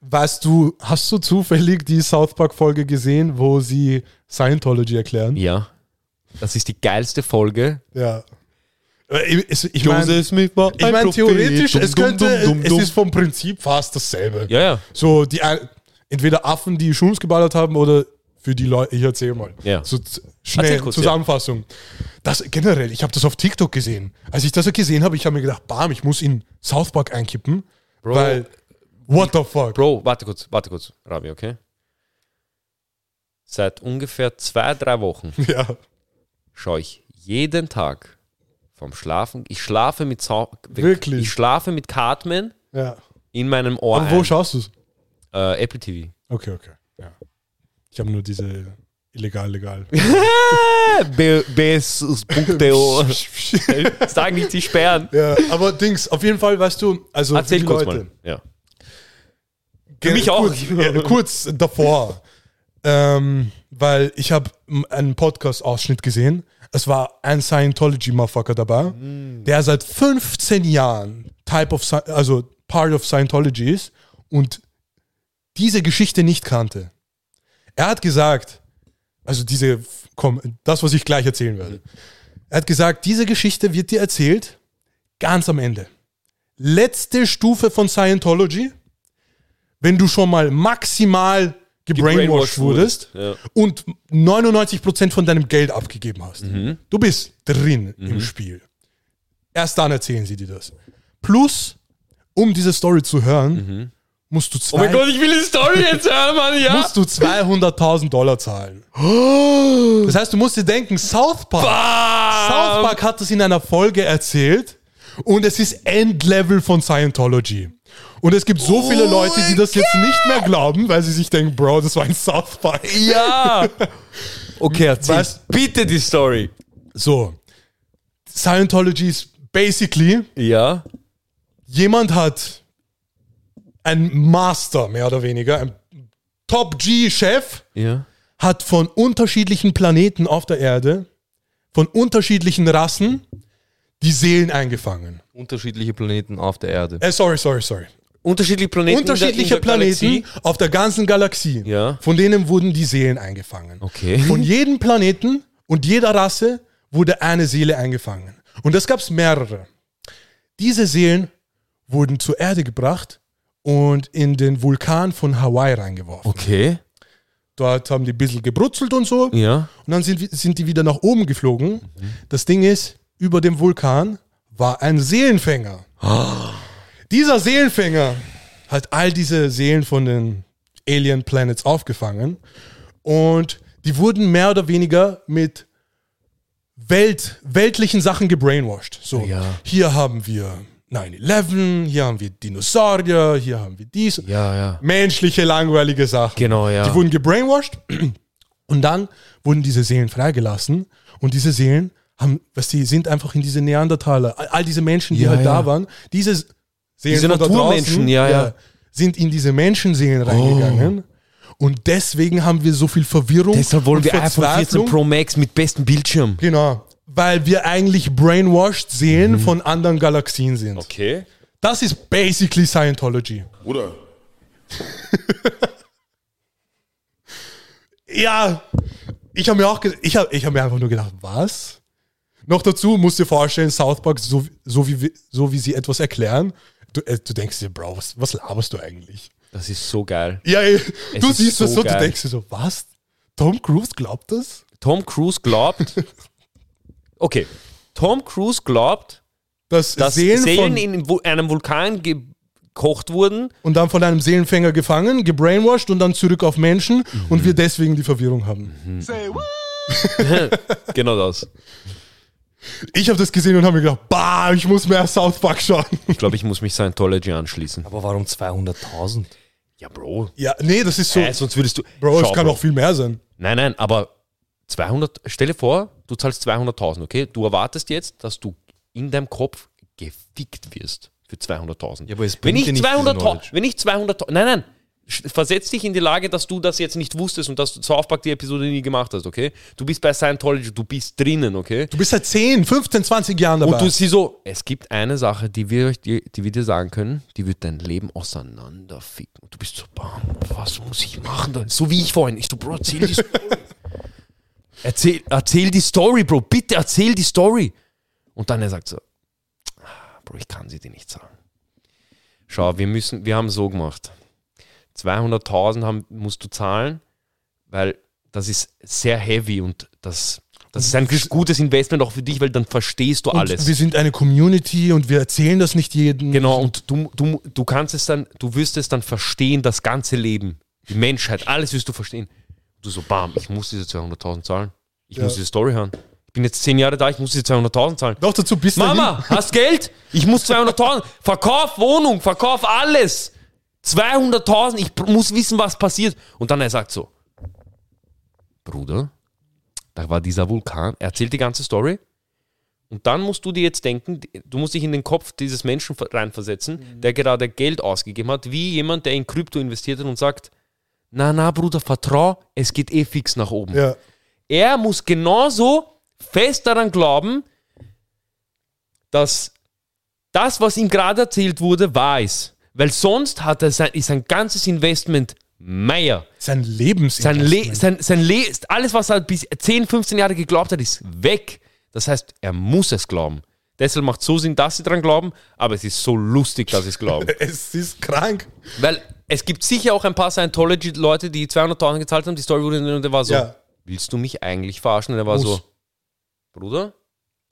Weißt du, hast du zufällig die South Park-Folge gesehen, wo sie Scientology erklären? Ja. Das ist die geilste Folge. Ja. Ich, ich meine, ich mein, theoretisch, es könnte, es ist vom Prinzip fast dasselbe. Ja, ja. So, die, ein- entweder Affen, die Shrooms geballert haben oder für die Leute, ich erzähle mal. Ja. So schnell, kurz, Zusammenfassung. Das generell, ich habe das auf TikTok gesehen. Als ich das gesehen habe, ich habe mir gedacht, bam, ich muss in South Park einkippen, weil, what the fuck? Bro, warte kurz, warte kurz, Rabi, okay? Seit ungefähr zwei, drei Wochen Ja. schaue ich jeden Tag vom Schlafen. Ich schlafe mit Sau Wirklich? Ich schlafe mit Cartman ja. in meinem Ohr. Aber wo ein. schaust du es? Äh, Apple TV. Okay, okay. Ja. Ich habe nur diese illegal, legal. bs.do. Sagen nicht, sie sperren. ja, aber Dings, auf jeden Fall, weißt du, also Erzähl die kurz Leute. mal. Ja. Für mich auch. Kurz, ja, kurz davor. Ähm, weil ich habe einen Podcast-Ausschnitt gesehen. Es war ein Scientology-Motherfucker dabei, der seit 15 Jahren Type of, also Part of Scientology ist und diese Geschichte nicht kannte. Er hat gesagt, also diese, komm, das, was ich gleich erzählen werde. Er hat gesagt, diese Geschichte wird dir erzählt ganz am Ende. Letzte Stufe von Scientology, wenn du schon mal maximal gebrainwashed wurdest wurdest, und 99% von deinem Geld abgegeben hast. Du bist drin im Spiel. Erst dann erzählen sie dir das. Plus, um diese Story zu hören, musst du Oh mein zwei, Gott, ich will die Story jetzt hören, Mann, ja. musst du 200.000 Dollar zahlen. Das heißt, du musst dir denken, South Park, South Park hat das in einer Folge erzählt und es ist Endlevel von Scientology. Und es gibt so viele Leute, die das jetzt nicht mehr glauben, weil sie sich denken, Bro, das war ein South Park. Ja. Okay, erzähl Was? bitte die Story. So, Scientology ist basically, Ja. jemand hat ein Master, mehr oder weniger, ein Top-G-Chef, Ja. hat von unterschiedlichen Planeten auf der Erde, von unterschiedlichen Rassen, die Seelen eingefangen. Unterschiedliche Planeten auf der Erde. Äh, sorry, sorry, sorry. Unterschiedliche Planeten. in der- Unterschiedliche in der Galaxie. Planeten auf der ganzen Galaxie. Ja. Von denen wurden die Seelen eingefangen. Okay. Von jedem Planeten und jeder Rasse wurde eine Seele eingefangen. Und das gab es mehrere. Diese Seelen wurden zur Erde gebracht und in den Vulkan von Hawaii reingeworfen. Okay. Dort haben die ein bisschen gebrutzelt und so. Ja. Und dann sind, sind die wieder nach oben geflogen. Das Ding ist, über dem Vulkan war ein Seelenfänger. Dieser Seelenfänger hat all diese Seelen von den Alien Planets aufgefangen und die wurden mehr oder weniger mit Welt, weltlichen Sachen gebrainwashed. So, Ja. hier haben wir 9-11, hier haben wir Dinosaurier, hier haben wir dies. Ja, ja. Menschliche, langweilige Sachen. Genau, ja. Die wurden gebrainwashed und dann wurden diese Seelen freigelassen und diese Seelen haben, was die sind einfach in diese Neandertaler, all, diese Menschen, die Ja, halt ja. da waren, diese Seelen Diese Naturmenschen, ja, ja. sind in diese Menschenseelen reingegangen und deswegen haben wir so viel Verwirrung Deshalb wollen und wir iPhone 14 Verzweiflung. Pro Max mit bestem Bildschirm. Genau, weil wir eigentlich brainwashed Seelen von anderen Galaxien sind. Mhm. Okay. Das ist basically Scientology. Bruder, Ja, ich habe mir auch, ich habe ich hab mir einfach nur gedacht, was? Noch dazu musst du dir vorstellen, South Park, so, so, wie, so wie sie etwas erklären, du, äh, du denkst dir, Bro, was, was laberst du eigentlich? Das ist so geil. Ja, ey, du siehst das so so, du geil. denkst dir so, was? Tom Cruise glaubt das? Tom Cruise glaubt. Okay. Tom Cruise glaubt, Dass, dass Seelen, Seelen, von, in einem Vulkan gekocht wurden. und dann von einem Seelenfänger gefangen, gebrainwashed und dann zurück auf Menschen und wir deswegen die Verwirrung haben. Genau das. Ich habe das gesehen und habe mir gedacht, bah, ich muss mehr South Park schauen. Ich glaube, ich muss mich Scientology anschließen. Aber warum 200.000? Ja, Bro. Ja, nee, das ist so, Äh, sonst würdest du. Bro, es Schau, kann auch viel mehr sein. Nein, nein, aber 200, stell dir vor, du zahlst 200.000, okay? Du erwartest jetzt, dass du in deinem Kopf gefickt wirst für 200.000. Ja, aber es wenn bringt ich dir nicht viel 200.000, Knowledge. wenn ich 200.000, nein, nein, versetz dich in die Lage, dass du das jetzt nicht wusstest und dass du South Park die Episode nie gemacht hast, okay? Du bist bei Scientology, du bist drinnen, okay? Du bist seit 10, 15, 20 Jahren dabei. Und du siehst so, es gibt eine Sache, die wir, die, die wir dir sagen können, die wird dein Leben auseinanderficken. Und du bist so, bam, was muss ich machen? da? So wie ich vorhin. Ich so, Bro, erzähl die Story. erzähl, erzähl die Story, Bro. Bitte erzähl die Story. Und dann er sagt so, "Ah, Bro, ich kann sie dir nicht sagen. Schau, wir müssen, wir haben so gemacht. 200.000 haben- musst du zahlen, weil das ist sehr heavy und das, das ist ein gutes Investment auch für dich, weil dann verstehst du und alles. wir sind eine Community und wir erzählen das nicht jedem. Genau, und du, du, du kannst es dann, du wirst es dann verstehen, das ganze Leben, die Menschheit, alles wirst du verstehen. Du so, bam, ich muss diese 200.000 zahlen. Ich muss diese Story hören. Ich bin jetzt zehn Jahre da, ich muss diese 200.000 zahlen. Doch dazu bist Mama, hast Geld? Ich muss 200.000. Verkauf Wohnung, verkauf alles. 200.000, ich muss wissen, was passiert. Und dann er sagt so, Bruder, da war dieser Vulkan, er erzählt die ganze Story. Und dann musst du dir jetzt denken, du musst dich in den Kopf dieses Menschen ver- reinversetzen, der gerade Geld ausgegeben hat, wie jemand, der in Krypto investiert hat und sagt, na, na, Bruder, vertrau, es geht eh fix nach oben. Ja. Er muss genauso fest daran glauben, dass das, was ihm gerade erzählt wurde, wahr ist. Weil sonst hat er sein, ist sein ganzes Investment Meier. Sein Lebens. Sein, Le sein, sein Le alles, was er bis 10, 15 Jahre geglaubt hat, ist weg. Das heißt, er muss es glauben. Deshalb macht es so Sinn, dass sie dran glauben, aber es ist so lustig, dass sie es glauben. Es ist krank. Weil es gibt sicher auch ein paar Scientology-Leute, die 200.000 gezahlt haben, die Story wurde und der war so, Ja. willst du mich eigentlich verarschen? Und er war Muss. so, Bruder,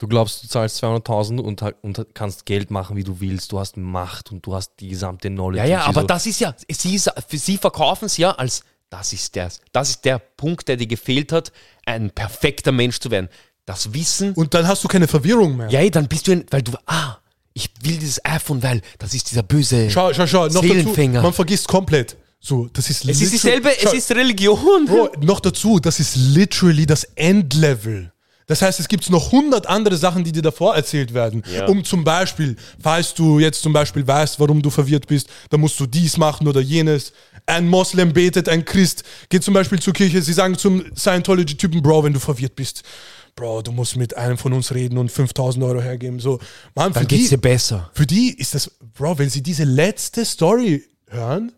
Du glaubst, du zahlst 200.000 und, und kannst Geld machen, wie du willst. Du hast Macht und du hast die gesamte Knowledge. Ja, ja, aber so, das ist ja, sie, für sie verkaufen es ja als, das ist, der, das ist der Punkt, der dir gefehlt hat, ein perfekter Mensch zu werden. Das Wissen, Und dann hast du keine Verwirrung mehr. ja, dann bist du, ein, weil du, ah, ich will dieses iPhone, weil das ist dieser böse Schau, schau, schau. Noch dazu, Seelenfänger. man vergisst komplett. So, das ist es ist dieselbe, Schau, es ist Religion. Bro, noch dazu, das ist literally das Endlevel. Das heißt, es gibt noch hundert andere Sachen, die dir davor erzählt werden. Ja. Um zum Beispiel, falls du jetzt zum Beispiel weißt, warum du verwirrt bist, dann musst du dies machen oder jenes. Ein Moslem betet, ein Christ geht zum Beispiel zur Kirche. Sie sagen zum Scientology-Typen, Bro, wenn du verwirrt bist, Bro, du musst mit einem von uns reden und 5000 Euro hergeben. So, Mann, Dann für geht's die, dir besser. für die ist das, Bro, wenn sie diese letzte Story hören,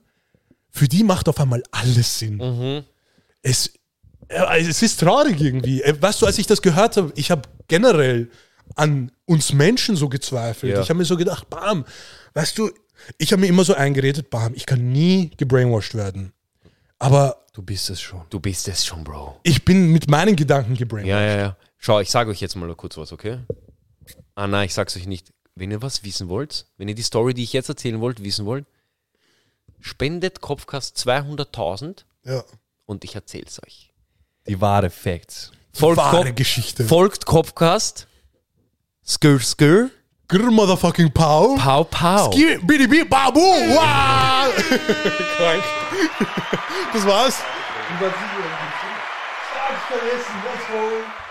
für die macht auf einmal alles Sinn. Mhm. Es, es ist traurig irgendwie. Äh, Weißt du, als ich das gehört habe, ich habe generell an uns Menschen so gezweifelt. Ja. Ich habe mir so gedacht, bam, weißt du, ich habe mir immer so eingeredet, bam, ich kann nie gebrainwashed werden. Aber du bist es schon. Du bist es schon, Bro. ich bin mit meinen Gedanken gebrainwashed. Ja, ja, ja. Schau, ich sage euch jetzt mal kurz was, okay? Ah, nein, ich sag's euch nicht. Wenn ihr was wissen wollt, wenn ihr die Story, die ich jetzt erzählen wollt, wissen wollt, spendet Kopfkast 200.000 Ja. und ich erzähl's euch. Die wahre Facts. Folgt, Wahre Kop Geschichte. folgt Kopfkast. Skr, skr. Grr, motherfucking pow. Pow, pow. Skir, bidi, bidi, babu. Wow. Krank. Das war's. Stark vergessen, let's go.